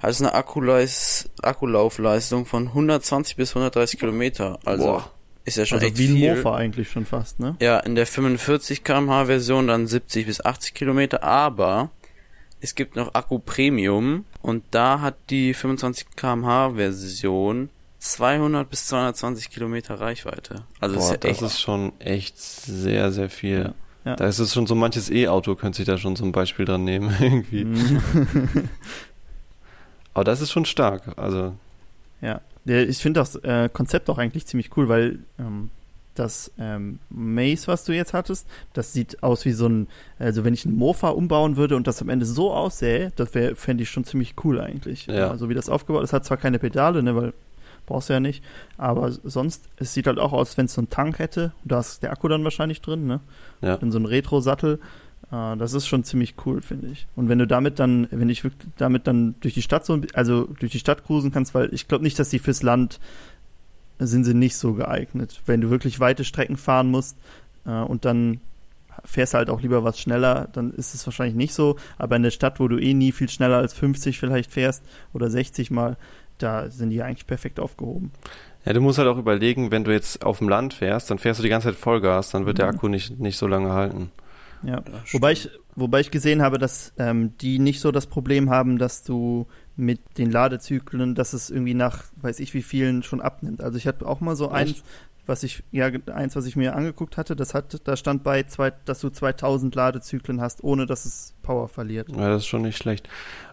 hat es eine Akkuleis, Akkulaufleistung von 120 bis 130 Kilometer. Also, Boah. Ist ja schon Also echt wie ein viel. Mofa eigentlich schon fast, ne? Ja, in der 45 kmh Version dann 70 bis 80 Kilometer, aber es gibt noch Akku Premium und da hat die 25 kmh Version 200 bis 220 Kilometer Reichweite. Also Boah, ist ja das echt. ist schon echt sehr, sehr viel. Ja. Ja. Da ist es schon so manches E-Auto, könnte sich da schon zum Beispiel dran nehmen, irgendwie. Mhm. Aber das ist schon stark. Also, Ja, ich finde das äh, Konzept auch eigentlich ziemlich cool, weil ähm, das ähm, Maze, was du jetzt hattest, das sieht aus wie so ein, also wenn ich einen Mofa umbauen würde und das am Ende so aussähe, das wäre, fände ich schon ziemlich cool eigentlich. Ja. Also wie das aufgebaut ist, hat zwar keine Pedale, ne, weil brauchst du ja nicht, aber sonst, es sieht halt auch aus, wenn es so einen Tank hätte, da ist der Akku dann wahrscheinlich drin, ne? ja. in so einem Retro-Sattel. Äh, das ist schon ziemlich cool, finde ich. Und wenn du damit dann, wenn ich wirklich damit dann durch die Stadt so, also durch die Stadt cruisen kannst, weil ich glaube nicht, dass die fürs Land sind sie nicht so geeignet. Wenn du wirklich weite Strecken fahren musst äh, und dann fährst halt auch lieber was schneller, dann ist es wahrscheinlich nicht so. Aber in der Stadt, wo du eh nie viel schneller als 50 vielleicht fährst oder 60 mal, da sind die eigentlich perfekt aufgehoben. Ja, du musst halt auch überlegen, wenn du jetzt auf dem Land fährst, dann fährst du die ganze Zeit Vollgas, dann wird der Mhm. Akku nicht, nicht so lange halten. Ja, wobei ich, wobei ich gesehen habe, dass ähm, die nicht so das Problem haben, dass du mit den Ladezyklen, dass es irgendwie nach, weiß ich wie vielen schon abnimmt. Also ich hatte auch mal so eins, was ich, ja, eins, was ich mir angeguckt hatte, das hat, da stand bei, zwei, dass du 2000 Ladezyklen hast, ohne dass es Power verliert. Ja, das ist schon nicht schlecht.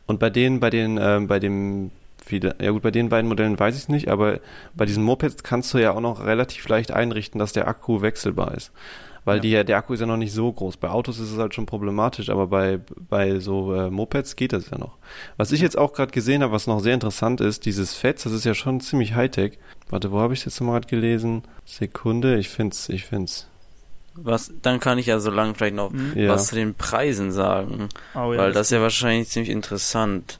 Und bei denen, bei den, ähm, bei dem, ja gut, bei den beiden Modellen weiß ich es nicht, aber bei diesen Mopeds kannst du ja auch noch relativ leicht einrichten, dass der Akku wechselbar ist. Weil Ja. die, der Akku ist ja noch nicht so groß. Bei Autos ist es halt schon problematisch, aber bei, bei so äh, Mopeds geht das ja noch. Was ich jetzt auch gerade gesehen habe, was noch sehr interessant ist, dieses Fetz, das ist ja schon ziemlich Hightech. Warte, wo habe ich jetzt nochmal gerade gelesen? Sekunde, ich find's, ich find's. Was, dann kann ich ja so lange vielleicht noch Mhm. Ja. was zu den Preisen sagen, Oh, ja, weil das ist ja wahrscheinlich ziemlich interessant.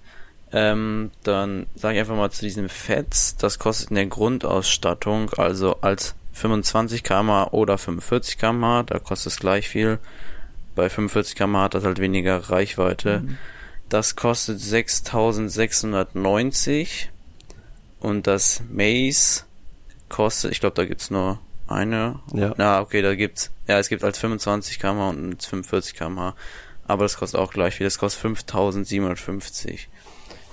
Ähm, dann sage ich einfach mal zu diesem Fetz, das kostet in der Grundausstattung, also als 25 km oder 45 km, da kostet es gleich viel. Bei 45 km hat das halt weniger Reichweite. Mhm. Das kostet 6690 und das Maze kostet, ich glaube, da gibt's nur eine. Ja. Na, okay, da gibt's, ja, es gibt als 25 km und als 45 km, aber das kostet auch gleich viel, das kostet 5750.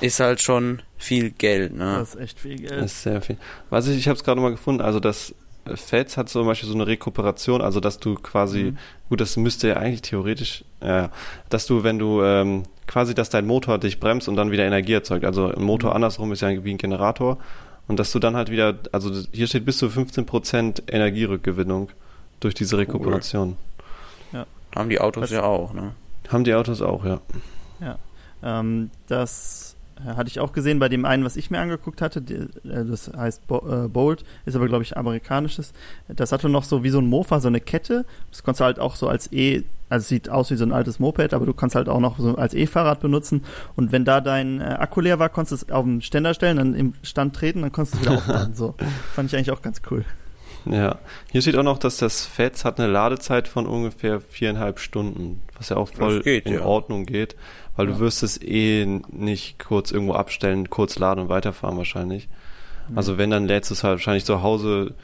Ist halt schon viel Geld, ne? Das ist echt viel Geld. Das ist sehr viel. Was ich, ich habe es gerade mal gefunden, also das äh, Fetz hat zum Beispiel so eine Rekuperation, also dass du quasi, Mhm. gut, das müsste ja eigentlich theoretisch, ja, dass du, wenn du ähm, quasi, dass dein Motor dich bremst und dann wieder Energie erzeugt. Also ein Motor Mhm. andersrum ist ja wie ein Generator. Und dass du dann halt wieder, also hier steht bis zu 15% Energierückgewinnung durch diese Rekuperation. Haben die Autos Was- ja auch, ne? Haben die Autos auch, ja. Ähm, das äh, hatte ich auch gesehen bei dem einen, was ich mir angeguckt hatte. Die, äh, das heißt Bo äh, Bolt, ist aber, glaube ich, amerikanisches. Das hatte noch so wie so ein Mofa, so eine Kette. Das konntest du halt auch so als E, also es sieht aus wie so ein altes Moped, aber du kannst halt auch noch so als E-Fahrrad benutzen. Und wenn da dein äh, Akku leer war, konntest du es auf den Ständer stellen, dann im Stand treten, dann konntest du es wieder aufladen. So. Fand ich eigentlich auch ganz cool. Ja, hier steht auch noch, dass das Fetz hat eine Ladezeit von ungefähr viereinhalb Stunden, was ja auch voll geht, in ja. Ordnung geht, weil Ja. du wirst es eh nicht kurz irgendwo abstellen, kurz laden und weiterfahren wahrscheinlich. Also wenn, dann lädst du es halt wahrscheinlich zu Hause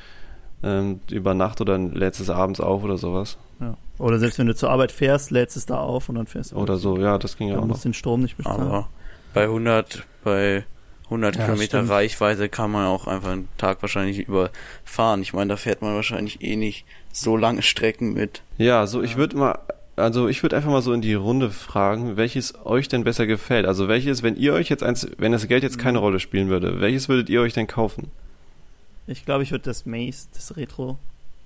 ähm, über Nacht oder lädst es abends auf oder sowas. Ja. Oder selbst wenn du zur Arbeit fährst, lädst es da auf und dann fährst du. Oder so, ja, das ging ja Dann auch musst noch. du den Strom nicht bezahlen. Aber bei 100, bei 100 Ja, Kilometer stimmt. Reichweite kann man auch einfach einen Tag wahrscheinlich überfahren. Ich meine, da fährt man wahrscheinlich eh nicht so lange Strecken mit. Ja, so ich würde mal, also ich würde einfach mal so in die Runde fragen, welches euch denn besser gefällt. Also welches, wenn ihr euch jetzt eins, wenn das Geld jetzt Mhm. keine Rolle spielen würde, welches würdet ihr euch denn kaufen? Ich glaube, ich würde das Maze, das Retro,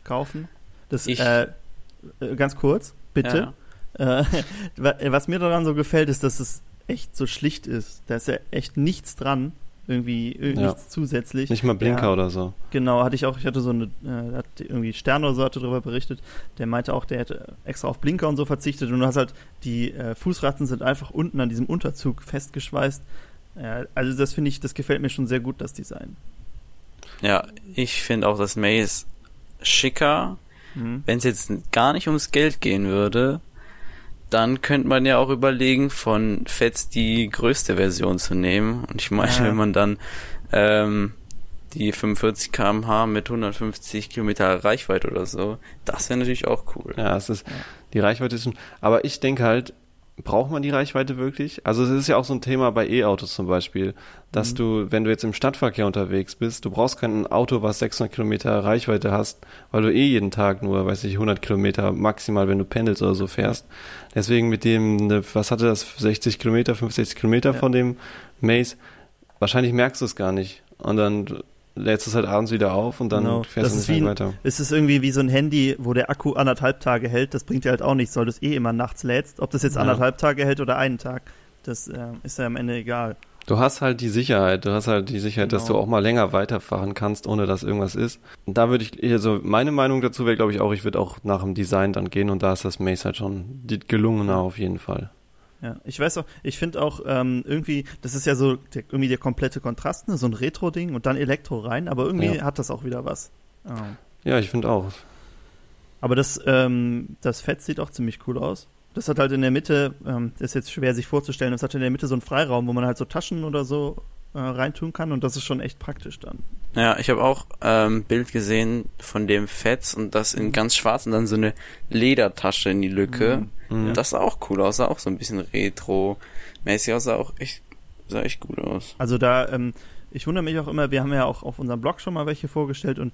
kaufen. Das, Ich- äh, äh, ganz kurz, bitte. Äh, wa- was mir daran so gefällt, ist, dass es echt so schlicht ist. Da ist ja echt nichts dran. Irgendwie, äh, Ja. nichts zusätzlich. Nicht mal Blinker Ja. oder so. Genau, hatte ich auch, ich hatte so eine, äh, hat irgendwie Stern oder so hatte darüber berichtet, der meinte auch, der hätte extra auf Blinker und so verzichtet und du hast halt, die äh, Fußratten sind einfach unten an diesem Unterzug festgeschweißt. Äh, also das finde ich, das gefällt mir schon sehr gut, das Design. Ja, ich finde auch das Maze schicker. Mhm. Wenn es jetzt gar nicht ums Geld gehen würde, dann könnte man ja auch überlegen, von Fetz die größte Version zu nehmen. Und ich meine, Ja. wenn man dann ähm, die 45 km/h mit 150 Kilometer Reichweite oder so, das wäre natürlich auch cool. Ja, es ist, die Reichweite ist schon, aber ich denke halt, braucht man die Reichweite wirklich? Also es ist ja auch so ein Thema bei E-Autos zum Beispiel, dass Mhm. du, wenn du jetzt im Stadtverkehr unterwegs bist, du brauchst kein Auto, was 600 Kilometer Reichweite hast, weil du eh jeden Tag nur, weiß ich, 100 Kilometer maximal, wenn du pendelst oder so fährst. Deswegen mit dem, ne, was hatte das, 60 Kilometer, 65 Kilometer Ja. von dem Maze, wahrscheinlich merkst du es gar nicht. Und dann lädst du es halt abends wieder auf und dann Genau. fährst Das du ist nicht weiter. Es ist irgendwie wie so ein Handy, wo der Akku anderthalb Tage hält. Das bringt dir halt auch nichts, weil du es eh immer nachts lädst. Ob das jetzt Ja. anderthalb Tage hält oder einen Tag, das äh, ist ja am Ende egal. Du hast halt die Sicherheit, du hast halt die Sicherheit, dass du Genau. auch mal länger weiterfahren kannst, ohne dass irgendwas ist. Und da würde ich, also meine Meinung dazu wäre, glaube ich, auch, ich würde auch nach dem Design dann gehen und da ist das Mace halt schon gelungener auf jeden Fall. Ja, ich weiß auch, ich finde auch ähm, irgendwie, das ist ja so der, irgendwie der komplette Kontrast, ne? so ein Retro-Ding und dann Elektro rein, aber irgendwie Ja. hat das auch wieder was. Ähm, Ja, ich finde auch. aber das, ähm, das Fett sieht auch ziemlich cool aus. Das hat halt in der Mitte, ähm, das ist jetzt schwer sich vorzustellen, das hat in der Mitte so einen Freiraum, wo man halt so Taschen oder so äh, reintun kann und das ist schon echt praktisch dann. Ja, ich habe auch ähm, Bild gesehen von dem Fetz und das in ganz schwarz und dann so eine Ledertasche in die Lücke. Mhm. Das sah auch cool aus, sah auch so ein bisschen retro-mäßig aus, sah auch echt, sah echt gut aus. Also da, ähm, ich wundere mich auch immer, wir haben ja auch auf unserem Blog schon mal welche vorgestellt und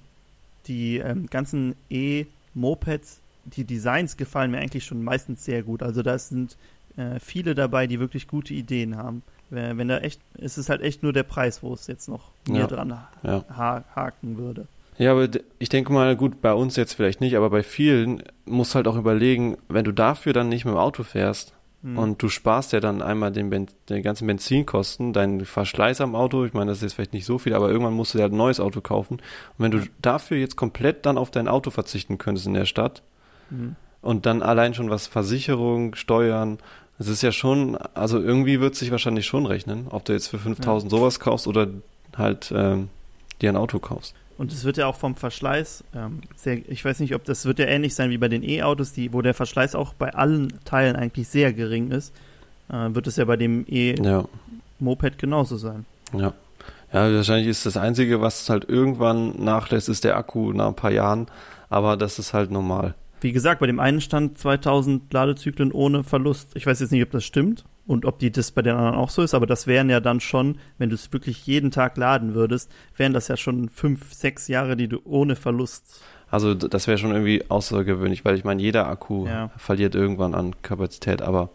die ähm, ganzen E-Mopeds, die Designs gefallen mir eigentlich schon meistens sehr gut. Also da sind äh, viele dabei, die wirklich gute Ideen haben. Wenn da echt, es ist halt echt nur der Preis, wo es jetzt noch mir Ja. dran Ja. ha haken würde. Ja, aber ich denke mal, gut, bei uns jetzt vielleicht nicht, aber bei vielen musst du halt auch überlegen, wenn du dafür dann nicht mit dem Auto fährst Hm. und du sparst ja dann einmal den, ben den ganzen Benzinkosten, deinen Verschleiß am Auto, ich meine, das ist jetzt vielleicht nicht so viel, aber irgendwann musst du ja ein neues Auto kaufen. Und wenn du dafür jetzt komplett dann auf dein Auto verzichten könntest in der Stadt Hm. und dann allein schon was Versicherung, Steuern, das ist ja schon, also irgendwie wird sich wahrscheinlich schon rechnen, ob du jetzt für 5000 sowas kaufst oder halt ähm, dir ein Auto kaufst. Und es wird ja auch vom Verschleiß ähm, sehr, ich weiß nicht, ob das wird ja ähnlich sein wie bei den E-Autos, die, wo der Verschleiß auch bei allen Teilen eigentlich sehr gering ist, äh, wird es ja bei dem E-Moped Ja. genauso sein. Ja. Ja, wahrscheinlich ist das Einzige, was halt irgendwann nachlässt, ist der Akku nach ein paar Jahren. Aber das ist halt normal. Wie gesagt, bei dem einen stand 2000 Ladezyklen ohne Verlust. Ich weiß jetzt nicht, ob das stimmt und ob die das bei den anderen auch so ist, aber das wären ja dann schon, wenn du es wirklich jeden Tag laden würdest, wären das ja schon fünf, sechs Jahre, die du ohne Verlust. Also das wäre schon irgendwie außergewöhnlich, weil ich meine, jeder Akku Ja. verliert irgendwann an Kapazität. Aber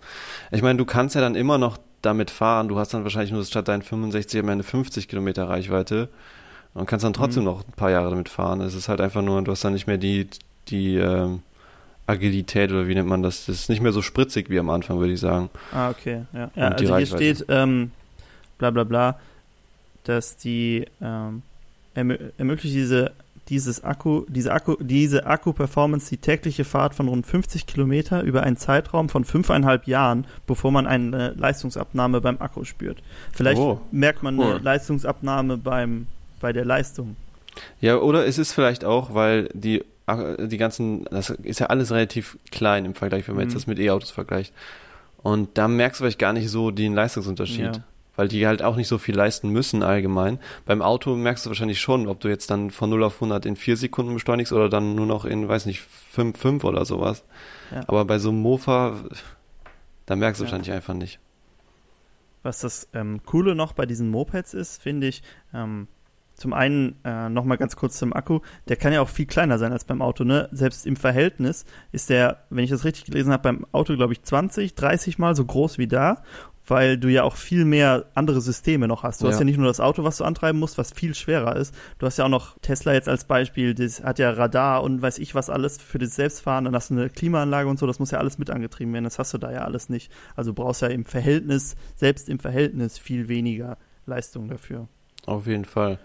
ich meine, du kannst ja dann immer noch damit fahren. Du hast dann wahrscheinlich nur statt deinen 65 am Ende 50 Kilometer Reichweite und kannst dann trotzdem Mhm. noch ein paar Jahre damit fahren. Es ist halt einfach nur, du hast dann nicht mehr die, die ähm, Agilität oder wie nennt man das? Das ist nicht mehr so spritzig wie am Anfang, würde ich sagen. Ah, okay. Ja, ja also hier steht, ähm, bla bla bla, dass die ähm, ermö ermöglicht diese dieses Akku, diese Akku, diese Akku-Performance die tägliche Fahrt von rund 50 Kilometer über einen Zeitraum von fünfeinhalb Jahren, bevor man eine Leistungsabnahme beim Akku spürt. Vielleicht Oh. merkt man eine Cool. Leistungsabnahme beim bei der Leistung. Ja, oder es ist vielleicht auch, weil die, die ganzen, das ist ja alles relativ klein im Vergleich, wenn man Mhm. jetzt das mit E-Autos vergleicht. Und da merkst du vielleicht gar nicht so den Leistungsunterschied. Ja. weil die halt auch nicht so viel leisten müssen allgemein. Beim Auto merkst du wahrscheinlich schon, ob du jetzt dann von 0 auf 100 in 4 Sekunden beschleunigst oder dann nur noch in, weiß nicht, 5, 5 oder sowas. Ja. Aber bei so einem Mofa, da merkst du Ja. wahrscheinlich einfach nicht. Was das ähm, Coole noch bei diesen Mopeds ist, finde ich, ähm, zum einen äh, nochmal ganz kurz zum Akku, der kann ja auch viel kleiner sein als beim Auto, ne? Selbst im Verhältnis ist der, wenn ich das richtig gelesen habe, beim Auto, glaube ich, 20, 30 Mal so groß wie da, weil du ja auch viel mehr andere Systeme noch hast. Du hast Ja. ja nicht nur das Auto, was du antreiben musst, was viel schwerer ist. Du hast ja auch noch Tesla jetzt als Beispiel, das hat ja Radar und weiß ich was alles für das Selbstfahren, dann hast du eine Klimaanlage und so, das muss ja alles mit angetrieben werden, das hast du da ja alles nicht. Also du brauchst ja im Verhältnis, selbst im Verhältnis viel weniger Leistung dafür. Auf jeden Fall.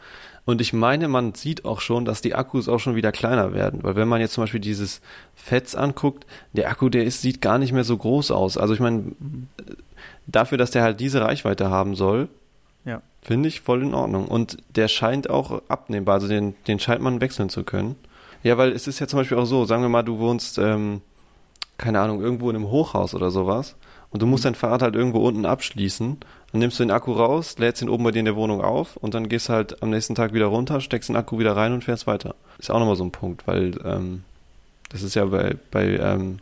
Und ich meine, man sieht auch schon, dass die Akkus auch schon wieder kleiner werden. Weil wenn man jetzt zum Beispiel dieses Fetz anguckt, der Akku, der ist, sieht gar nicht mehr so groß aus. Also ich meine, dafür, dass der halt diese Reichweite haben soll, Ja. finde ich voll in Ordnung. Und der scheint auch abnehmbar, also den, den scheint man wechseln zu können. Ja, weil es ist ja zum Beispiel auch so, sagen wir mal, du wohnst, ähm, keine Ahnung, irgendwo in einem Hochhaus oder sowas und du musst dein Fahrrad halt irgendwo unten abschließen, dann nimmst du den Akku raus, lädst ihn oben bei dir in der Wohnung auf und dann gehst halt am nächsten Tag wieder runter, steckst den Akku wieder rein und fährst weiter. Ist auch nochmal so ein Punkt, weil ähm, das ist ja bei, bei ähm,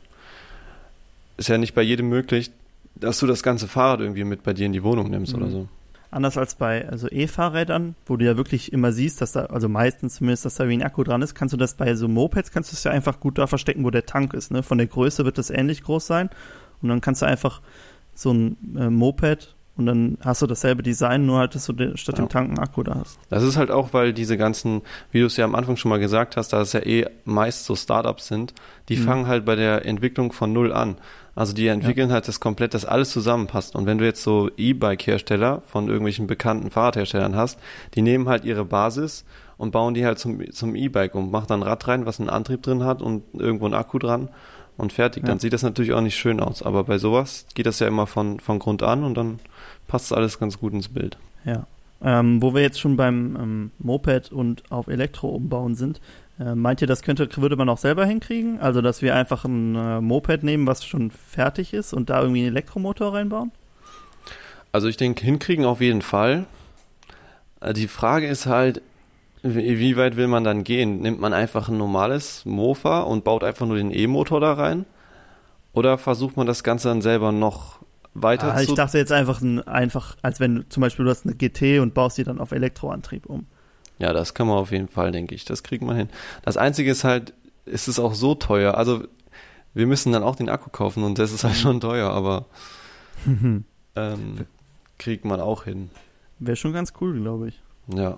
ist ja nicht bei jedem möglich, dass du das ganze Fahrrad irgendwie mit bei dir in die Wohnung nimmst Mhm. oder so. Anders als bei also E-Fahrrädern, wo du ja wirklich immer siehst, dass da, also meistens zumindest, dass da wie ein Akku dran ist, kannst du das bei so Mopeds, kannst du es ja einfach gut da verstecken, wo der Tank ist. Ne? Von der Größe wird das ähnlich groß sein. Und dann kannst du einfach so ein äh, Moped und dann hast du dasselbe Design, nur halt, dass du den, statt Ja. dem Tank einen Akku da hast. Das ist halt auch, weil diese ganzen, wie du es ja am Anfang schon mal gesagt hast, da es ja eh meist so Startups sind, die Mhm. fangen halt bei der Entwicklung von null an. Also die entwickeln halt das komplett, dass alles zusammenpasst. Und wenn du jetzt so E-Bike-Hersteller von irgendwelchen bekannten Fahrradherstellern hast, die nehmen halt ihre Basis und bauen die halt zum, zum E-Bike und machen dann ein Rad rein, was einen Antrieb drin hat und irgendwo einen Akku dran und fertig. Ja. Dann sieht das natürlich auch nicht schön aus. Aber bei sowas geht das ja immer von, von Grund an und dann passt alles ganz gut ins Bild. Ja. Ähm, wo wir jetzt schon beim ähm, Moped und auf Elektro umbauen sind, äh, meint ihr, das könnte, würde man auch selber hinkriegen? Also, dass wir einfach ein äh, Moped nehmen, was schon fertig ist und da irgendwie einen Elektromotor reinbauen? Also ich denke, hinkriegen auf jeden Fall. Äh, Die Frage ist halt, wie weit will man dann gehen? Nimmt man einfach ein normales Mofa und baut einfach nur den E-Motor da rein? Oder versucht man das Ganze dann selber noch weiter Ah, ich zu... dachte jetzt einfach, ein, einfach, als wenn du zum Beispiel du hast eine GT und baust die dann auf Elektroantrieb um. Ja, das kann man auf jeden Fall, denke ich. Das kriegt man hin. Das Einzige ist halt, ist es auch so teuer. Also wir müssen dann auch den Akku kaufen und das ist halt schon teuer, aber ähm, kriegt man auch hin. Wäre schon ganz cool, glaube ich. Ja.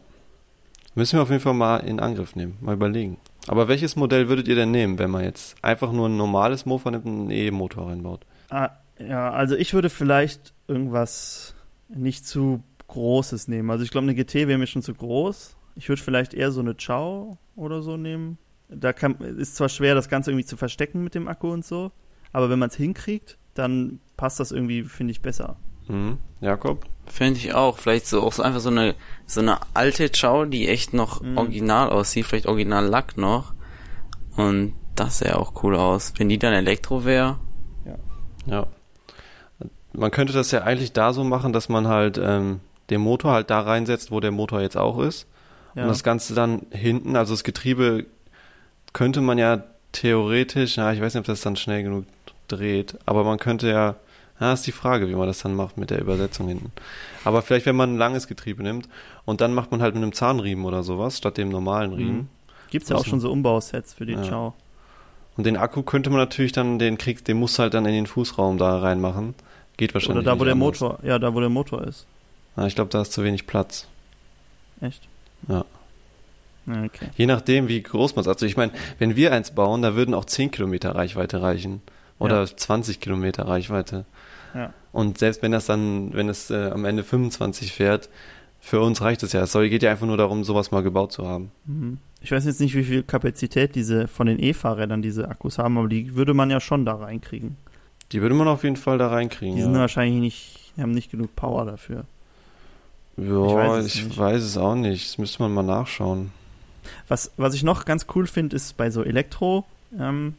Müssen wir auf jeden Fall mal in Angriff nehmen, mal überlegen. Aber welches Modell würdet ihr denn nehmen, wenn man jetzt einfach nur ein normales Mofa nimmt und einen E-Motor reinbaut? Ah, ja, also ich würde vielleicht irgendwas nicht zu Großes nehmen. Also ich glaube, eine GT wäre mir schon zu groß. Ich würde vielleicht eher so eine Ciao oder so nehmen. Da kann, ist zwar schwer, das Ganze irgendwie zu verstecken mit dem Akku und so, aber wenn man es hinkriegt, dann passt das irgendwie, finde ich, besser. Mhm. Jakob? Fände ich auch. Vielleicht so auch so einfach so eine so eine alte Chow, die echt noch Mhm. original aussieht, vielleicht original Lack noch. Und das sähe auch cool aus. Wenn die dann Elektro wäre, Ja. Man könnte das ja eigentlich da so machen, dass man halt ähm, den Motor halt da reinsetzt, wo der Motor jetzt auch ist. Ja. Und das Ganze dann hinten, also das Getriebe könnte man ja theoretisch, na, ich weiß nicht, ob das dann schnell genug dreht, aber man könnte ja, ja, ist die Frage, wie man das dann macht mit der Übersetzung hinten. Aber vielleicht, wenn man ein langes Getriebe nimmt und dann macht man halt mit einem Zahnriemen oder sowas, statt dem normalen Riemen. Mhm. Gibt's ja auch schon so Umbausets für die Ja. Ciao. Und den Akku könnte man natürlich dann, den krieg, den muss halt dann in den Fußraum da reinmachen. Geht Oder wahrscheinlich da, wo der anders. Motor, ja, da, wo der Motor ist. Ja, ich glaube, da ist zu wenig Platz. Echt? Ja. Ja, Okay. Je nachdem, wie groß man es Also ich meine, wenn wir eins bauen, da würden auch 10 Kilometer Reichweite reichen. Oder Ja. 20 Kilometer Reichweite. Ja. Und selbst wenn das dann, wenn es äh, am Ende 25 fährt, für uns reicht es ja. Es geht ja einfach nur darum, sowas mal gebaut zu haben. Mhm. Ich weiß jetzt nicht, wie viel Kapazität diese von den E-Fahrrädern diese Akkus haben, aber die würde man ja schon da reinkriegen. Die würde man auf jeden Fall da reinkriegen. Die sind ja. wahrscheinlich nicht, die haben nicht genug Power dafür. ja, ich weiß ich, es nicht. weiß es auch nicht. Das müsste man mal nachschauen. Was, was ich noch ganz cool finde, ist bei so Elektro, ähm,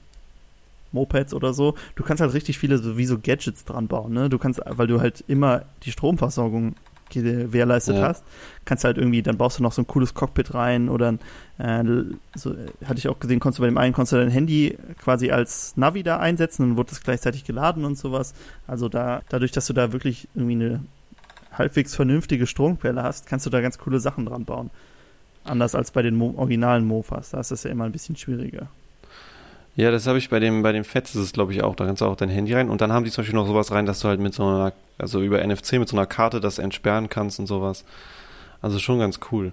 Mopeds oder so, du kannst halt richtig viele so wie so Gadgets dran bauen, ne? Du kannst, weil du halt immer die Stromversorgung gewährleistet Ja. hast. Kannst halt irgendwie, dann baust du noch so ein cooles Cockpit rein oder äh, so, hatte ich auch gesehen, konntest du bei dem einen konntest du dein Handy quasi als Navi da einsetzen und wurde es gleichzeitig geladen und sowas. Also da, dadurch, dass du da wirklich irgendwie eine halbwegs vernünftige Stromquelle hast, kannst du da ganz coole Sachen dran bauen. Anders als bei den Mo originalen Mofas. Da ist das ja immer ein bisschen schwieriger. Ja, das habe ich bei dem, bei dem Fett ist es, glaube ich, auch. Da kannst du auch dein Handy rein. Und dann haben die zum Beispiel noch sowas rein, dass du halt mit so einer, also über NFC mit so einer Karte das entsperren kannst und sowas. Also schon ganz cool.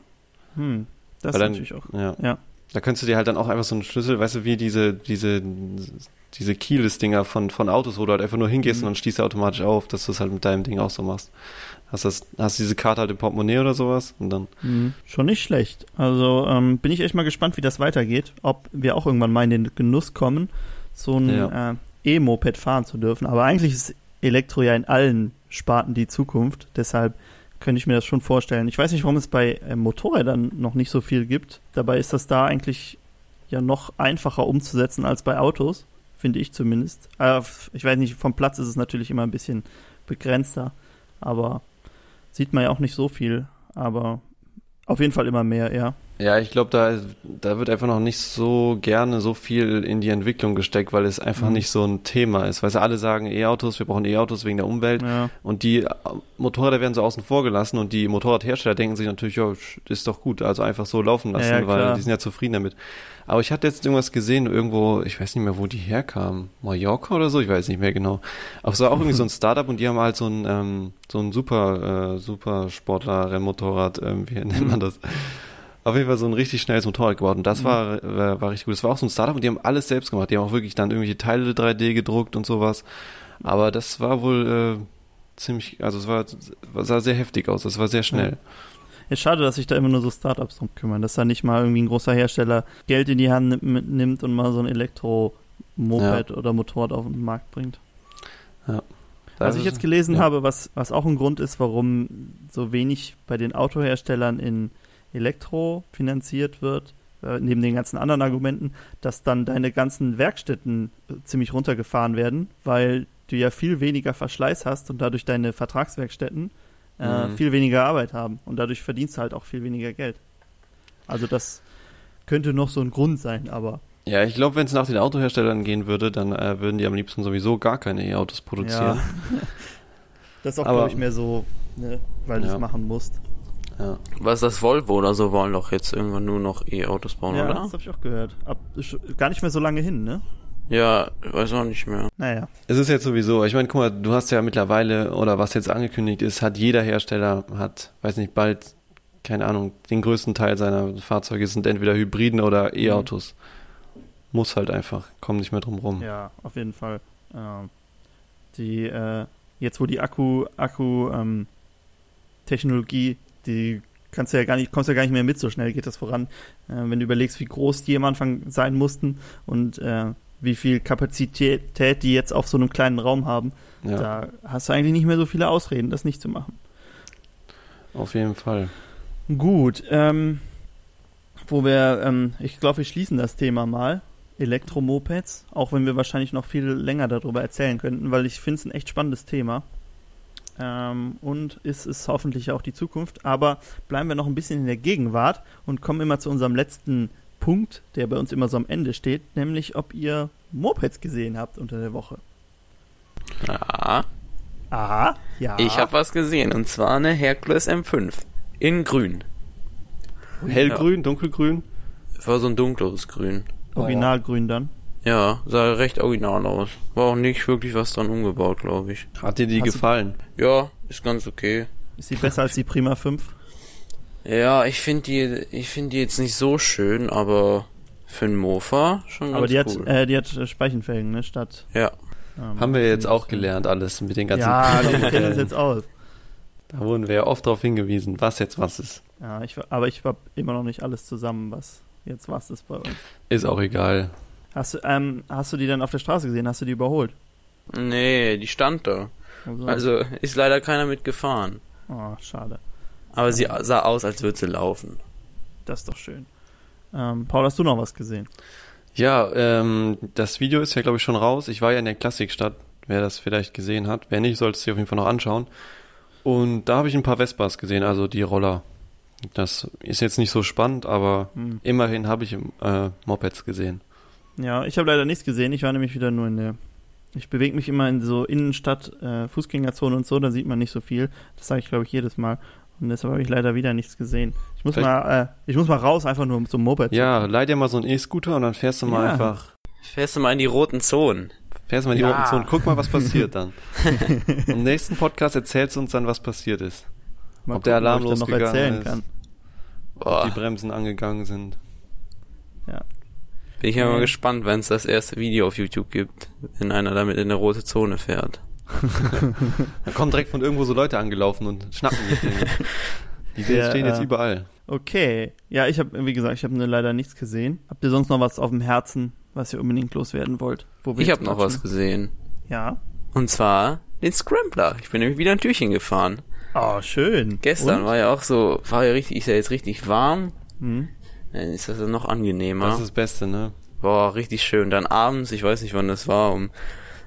Hm, das Weil ist dann- natürlich auch. Ja. Ja. Da könntest du dir halt dann auch einfach so einen Schlüssel, weißt du, wie diese, diese, diese Keyless-Dinger von, von Autos, wo du halt einfach nur hingehst Mhm. und dann schließt er automatisch auf, dass du es halt mit deinem Ding auch so machst. Hast das, hast diese Karte halt im Portemonnaie oder sowas und dann, Mhm. Schon nicht schlecht. Also ähm, bin ich echt mal gespannt, wie das weitergeht. Ob wir auch irgendwann mal in den Genuss kommen, so ein Ja. äh, E-Moped fahren zu dürfen. Aber eigentlich ist Elektro ja in allen Sparten die Zukunft. Deshalb könnte ich mir das schon vorstellen. Ich weiß nicht, warum es bei äh, Motorrädern noch nicht so viel gibt. Dabei ist das da eigentlich ja noch einfacher umzusetzen als bei Autos, finde ich zumindest. Äh, ich weiß nicht, vom Platz ist es natürlich immer ein bisschen begrenzter, aber sieht man ja auch nicht so viel. Aber auf jeden Fall immer mehr, ja. Ja, ich glaube, da, da wird einfach noch nicht so gerne so viel in die Entwicklung gesteckt, weil es einfach Mhm. nicht so ein Thema ist. Weißt du, alle sagen E-Autos, wir brauchen E-Autos wegen der Umwelt. ja. Und die äh, Motorräder werden so außen vor gelassen und die Motorradhersteller denken sich natürlich, ja, ist doch gut, also einfach so laufen lassen, Ja, ja, weil die sind ja zufrieden damit. Aber ich hatte jetzt irgendwas gesehen, irgendwo, ich weiß nicht mehr, wo die herkamen. Mallorca oder so, ich weiß nicht mehr genau. Aber es war auch irgendwie so ein Startup und die haben halt so ein, ähm, so ein super, äh, super Sportler-Rennmotorrad, ähm, wie nennt man das? Auf jeden Fall so ein richtig schnelles Motorrad und das Mhm. war, war, war richtig gut. Das war auch so ein Startup und die haben alles selbst gemacht. Die haben auch wirklich dann irgendwelche Teile 3D gedruckt und sowas. Aber das war wohl äh, ziemlich, also es war, sah sehr heftig aus, das war sehr schnell. Ist schade, dass sich da immer nur so Startups drum kümmern, dass da nicht mal irgendwie ein großer Hersteller Geld in die Hand nimmt, und mal so ein Elektro-Moped oder Motorrad auf den Markt bringt. Was ich jetzt gelesen ja. habe, was, was auch ein Grund ist, warum so wenig bei den Autoherstellern in Elektro finanziert wird, äh, neben den ganzen anderen Argumenten, dass dann deine ganzen Werkstätten äh, ziemlich runtergefahren werden, weil du ja viel weniger Verschleiß hast und dadurch deine Vertragswerkstätten äh, Mhm. viel weniger Arbeit haben und dadurch verdienst du halt auch viel weniger Geld. Also das könnte noch so ein Grund sein, aber Ja, ich glaube, wenn es nach den Autoherstellern gehen würde, dann äh, würden die am liebsten sowieso gar keine E-Autos produzieren. ja. das ist auch, glaube ich, mehr so, ne, weil du es Ja. machen musst. Ja. Was das Volvo oder so wollen doch jetzt irgendwann nur noch E-Autos bauen, ja, oder? das habe ich auch gehört. Ab, gar nicht mehr so lange hin, ne? Ja, weiß auch nicht mehr. Naja. Es ist jetzt sowieso, ich meine, guck mal, du hast ja mittlerweile, oder was jetzt angekündigt ist, hat jeder Hersteller, hat, weiß nicht, bald, keine Ahnung, den größten Teil seiner Fahrzeuge sind entweder Hybriden oder E-Autos. Muss halt einfach, kommen nicht mehr drum rum. Ja, auf jeden Fall. Ähm, die, äh, jetzt wo die Akku, Akku, ähm, Technologie, die kannst du ja gar nicht, kommst ja gar nicht mehr mit, so schnell geht das voran. Äh, wenn du überlegst, wie groß die am Anfang sein mussten und äh, wie viel Kapazität die jetzt auf so einem kleinen Raum haben, Ja, da hast du eigentlich nicht mehr so viele Ausreden, das nicht zu machen. auf jeden Fall. Gut, ähm, wo wir, ähm, ich glaube, wir schließen das Thema mal. Elektromopeds, auch wenn wir wahrscheinlich noch viel länger darüber erzählen könnten, weil ich finde es ein echt spannendes Thema. Ähm, und es ist hoffentlich auch die Zukunft. Aber bleiben wir noch ein bisschen in der Gegenwart und kommen immer zu unserem letzten Punkt, der bei uns immer so am Ende steht, nämlich ob ihr Mopeds gesehen habt unter der Woche. Ja, Aha, ja. ich habe was gesehen und zwar eine Hercules M5 in grün. Hellgrün, dunkelgrün? War so ein dunkleres Grün. Originalgrün dann. Ja, sah recht original aus. War auch nicht wirklich was dran umgebaut, glaube ich. Hat dir die Hast du- gefallen? Ja, ist ganz okay. Ist sie besser als die Prima 5? Ja, ich finde die, ich finde die jetzt nicht so schön, aber für einen Mofa schon ganz Aber die cool. hat, äh, die hat äh, Speichenfelgen, ne, statt. ja, ähm, Haben wir jetzt auch gelernt, alles mit den ganzen Ja, wir kennen uns jetzt aus. Da wurden wir ja oft darauf hingewiesen, was jetzt was ist. Ja, ich, war- aber ich habe immer noch nicht alles zusammen, was jetzt was ist bei uns. Ist auch egal. Hast du, ähm, hast du die dann auf der Straße gesehen? Hast du die überholt? nee, die stand da. Also, Also ist leider keiner mitgefahren. oh, schade. Aber sie sah aus, als würde sie laufen. Das ist doch schön. Ähm, Paul, hast du noch was gesehen? Ja, ähm, das Video ist ja, glaube ich, schon raus. Ich war ja in der Klassikstadt, wer das vielleicht gesehen hat. Wer nicht, sollte es sich auf jeden Fall noch anschauen. Und da habe ich ein paar Vespas gesehen, also die Roller. Das ist jetzt nicht so spannend, aber Hm. immerhin habe ich äh, Mopeds gesehen. Ja, ich habe leider nichts gesehen. Ich war nämlich wieder nur in der. Ich bewege mich immer in so Innenstadt, äh, Fußgängerzone und so, da sieht man nicht so viel. Das sage ich, glaube ich, jedes Mal. Und deshalb habe ich leider wieder nichts gesehen. Ich muss Vielleicht- mal, äh, ich muss mal raus, einfach nur zum Moped. Ja, leih dir mal so einen E-Scooter und dann fährst du mal Ja. einfach, Fährst du mal in die roten Zonen? fährst mal in die Ja. roten Zonen, guck mal, was passiert dann. Im nächsten Podcast erzählst du uns dann, was passiert ist. Mal ob der Alarm noch losgegangen erzählen ist. kann. Boah, Die Bremsen angegangen sind. Bin ich ja mal Nee. gespannt, wenn es das erste Video auf YouTube gibt, wenn einer damit in eine rote Zone fährt. Da kommen direkt von irgendwo so Leute angelaufen und schnappen die Dinge. Die Der, stehen jetzt äh, überall. Okay. Ja, ich habe, wie gesagt, ich habe leider nichts gesehen. Habt ihr sonst noch was auf dem Herzen, was ihr unbedingt loswerden wollt? Wo wir Ich habe noch was gesehen. Ja. Und zwar den Scrambler. Ich bin nämlich wieder ein Türchen gefahren. Oh, schön. Gestern Und? war ja auch so, war ja richtig, ist ja jetzt richtig warm. Hm. Dann ist das ja noch angenehmer. Das ist das Beste, ne? War richtig schön. Dann abends, ich weiß nicht wann das war, um,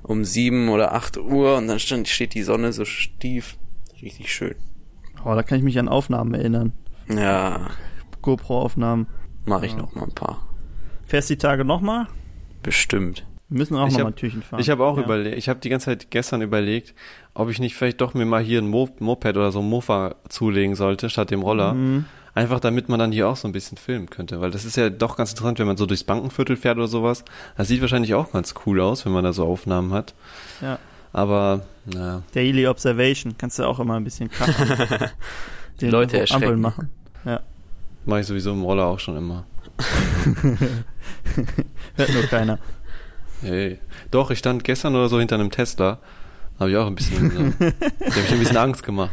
um sieben oder acht Uhr und dann stand, steht die Sonne so stief. Richtig schön. Oh, da kann ich mich an Aufnahmen erinnern. Ja, GoPro-Aufnahmen. mache ich Ja. noch mal ein paar. Fährst die Tage nochmal? Bestimmt. Wir müssen auch Ich nochmal hab- ein Türchen fahren. Ich habe auch ja. überlegt, ich habe die ganze Zeit gestern überlegt, ob ich nicht vielleicht doch mir mal hier ein Mo Moped oder so ein Mofa zulegen sollte, statt dem Roller. Mhm. Einfach damit man dann hier auch so ein bisschen filmen könnte, weil das ist ja doch ganz interessant, wenn man so durchs Bankenviertel fährt oder sowas. Das sieht wahrscheinlich auch ganz cool aus, wenn man da so Aufnahmen hat. Ja. Aber, naja. Daily Observation. Kannst du auch immer ein bisschen krachen. Die Leute Ampeln erschrecken. machen. Ja. Mache ich sowieso im Roller auch schon immer. Hört nur keiner. Hey. Doch, ich stand gestern oder so hinter einem Tesla. Habe ich auch ein bisschen, so, der hat mich ein bisschen Angst gemacht.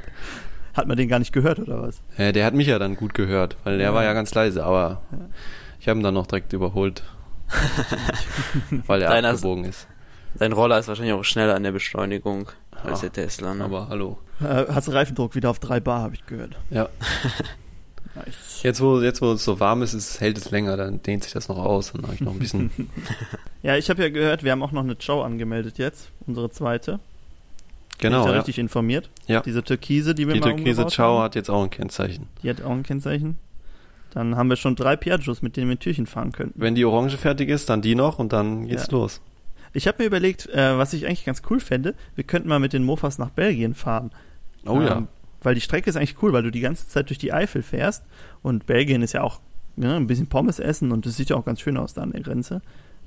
Hat man den gar nicht gehört, oder was? Ja, der hat mich ja dann gut gehört, weil der Ja. war ja ganz leise, aber ich habe ihn dann noch direkt überholt. weil er Deiner- abgebogen ist. Dein Roller ist wahrscheinlich auch schneller an der Beschleunigung als der Tesla. Ne? Aber hallo. Äh, hast du Reifendruck wieder auf 3 Bar, habe ich gehört. Ja. Nice. Jetzt wo, jetzt, wo es so warm ist, ist, hält es länger, dann dehnt sich das noch aus. Dann habe ich noch ein bisschen. Ja, ich habe ja gehört, wir haben auch noch eine Show angemeldet jetzt. Unsere zweite. Bin genau. ich da Ja. richtig informiert? Ja. Diese Türkise, die wir Die mal Türkise Ciao haben, hat jetzt auch ein Kennzeichen. die hat auch ein Kennzeichen. Dann haben wir schon drei Piaggios, mit denen wir Türchen fahren könnten. Wenn die Orange fertig ist, dann die noch und dann geht's Ja. los. Ich habe mir überlegt, äh, was ich eigentlich ganz cool fände, wir könnten mal mit den Mofas nach Belgien fahren. Oh ja. Ähm, weil die Strecke ist eigentlich cool, weil du die ganze Zeit durch die Eifel fährst und Belgien ist ja auch ne, ein bisschen Pommes essen und das sieht ja auch ganz schön aus da an der Grenze.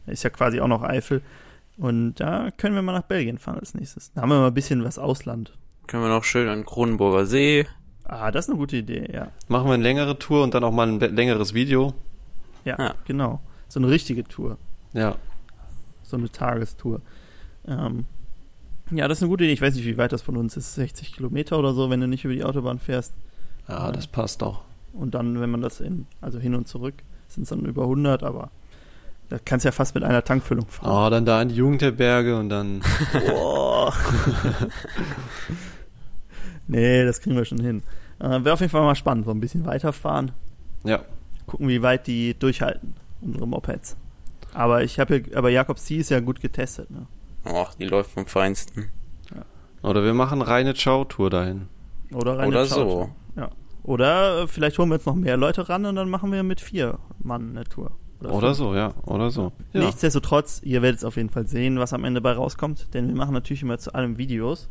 Ist ja quasi auch noch Eifel. Und da können wir mal nach Belgien fahren als nächstes. Da haben wir mal ein bisschen was Ausland. Können wir noch schön an Kronenburger See. Ah, das ist eine gute Idee, ja. Machen wir eine längere Tour und dann auch mal ein längeres Video. Ja, Ja. genau. So eine richtige Tour. Ja. So eine Tagestour. Ähm, ja, das ist eine gute Idee. Ich weiß nicht, wie weit das von uns ist. 60 Kilometer oder so, wenn du nicht über die Autobahn fährst. Ja, das passt auch. Und dann, wenn man das in, also hin und zurück, sind es dann über 100, aber da kannst du ja fast mit einer Tankfüllung fahren. Oh, dann da in die Jugendherberge und dann. Boah. nee, das kriegen wir schon hin. Äh, Wäre auf jeden Fall mal spannend, so ein bisschen weiterfahren. Ja. Gucken, wie weit die durchhalten, unsere Mopeds. Aber ich habe ja, aber Jakob C ist ja gut getestet, ne? Och, die läuft vom Feinsten. Oder wir machen reine Ciao-Tour dahin. Oder rein Oder so. Ja. Oder äh, vielleicht holen wir jetzt noch mehr Leute ran und dann machen wir mit vier Mann eine Tour. Oder fünf. so, ja. Oder so. Ja. Nichtsdestotrotz, ihr werdet es auf jeden Fall sehen, was am Ende bei rauskommt, denn wir machen natürlich immer zu allem Videos.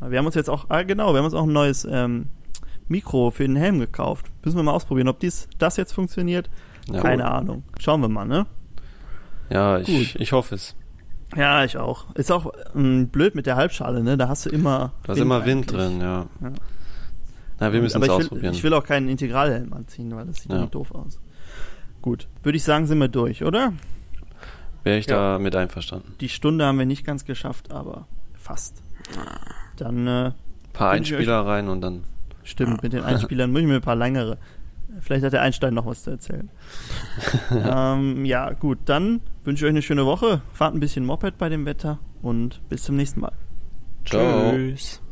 Wir haben uns jetzt auch, ah genau, wir haben uns auch ein neues ähm, Mikro für den Helm gekauft. Müssen wir mal ausprobieren, ob dies, das jetzt funktioniert. Ja. Keine Ahnung. Schauen wir mal, ne? Ja, ich, Gut. ich hoffe es. Ja, ich auch. Ist auch ähm, blöd mit der Halbschale, ne? Da hast du immer. Da ist immer Wind eigentlich. drin, ja. Ja. Na, wir müssen Aber es ich will, ausprobieren. Ich will auch keinen Integralhelm anziehen, weil das sieht Ja. doof aus. Gut, würde ich sagen, sind wir durch, oder? Wäre ich Ja. da mit einverstanden. Die Stunde haben wir nicht ganz geschafft, aber fast. Dann, äh, Ein paar Einspieler rein und dann. stimmt, mit den Einspielern muss ich mir ein paar längere. Vielleicht hat der Einstein noch was zu erzählen. ähm, ja, gut, dann wünsche ich euch eine schöne Woche. Fahrt ein bisschen Moped bei dem Wetter und bis zum nächsten Mal. Ciao. Tschüss.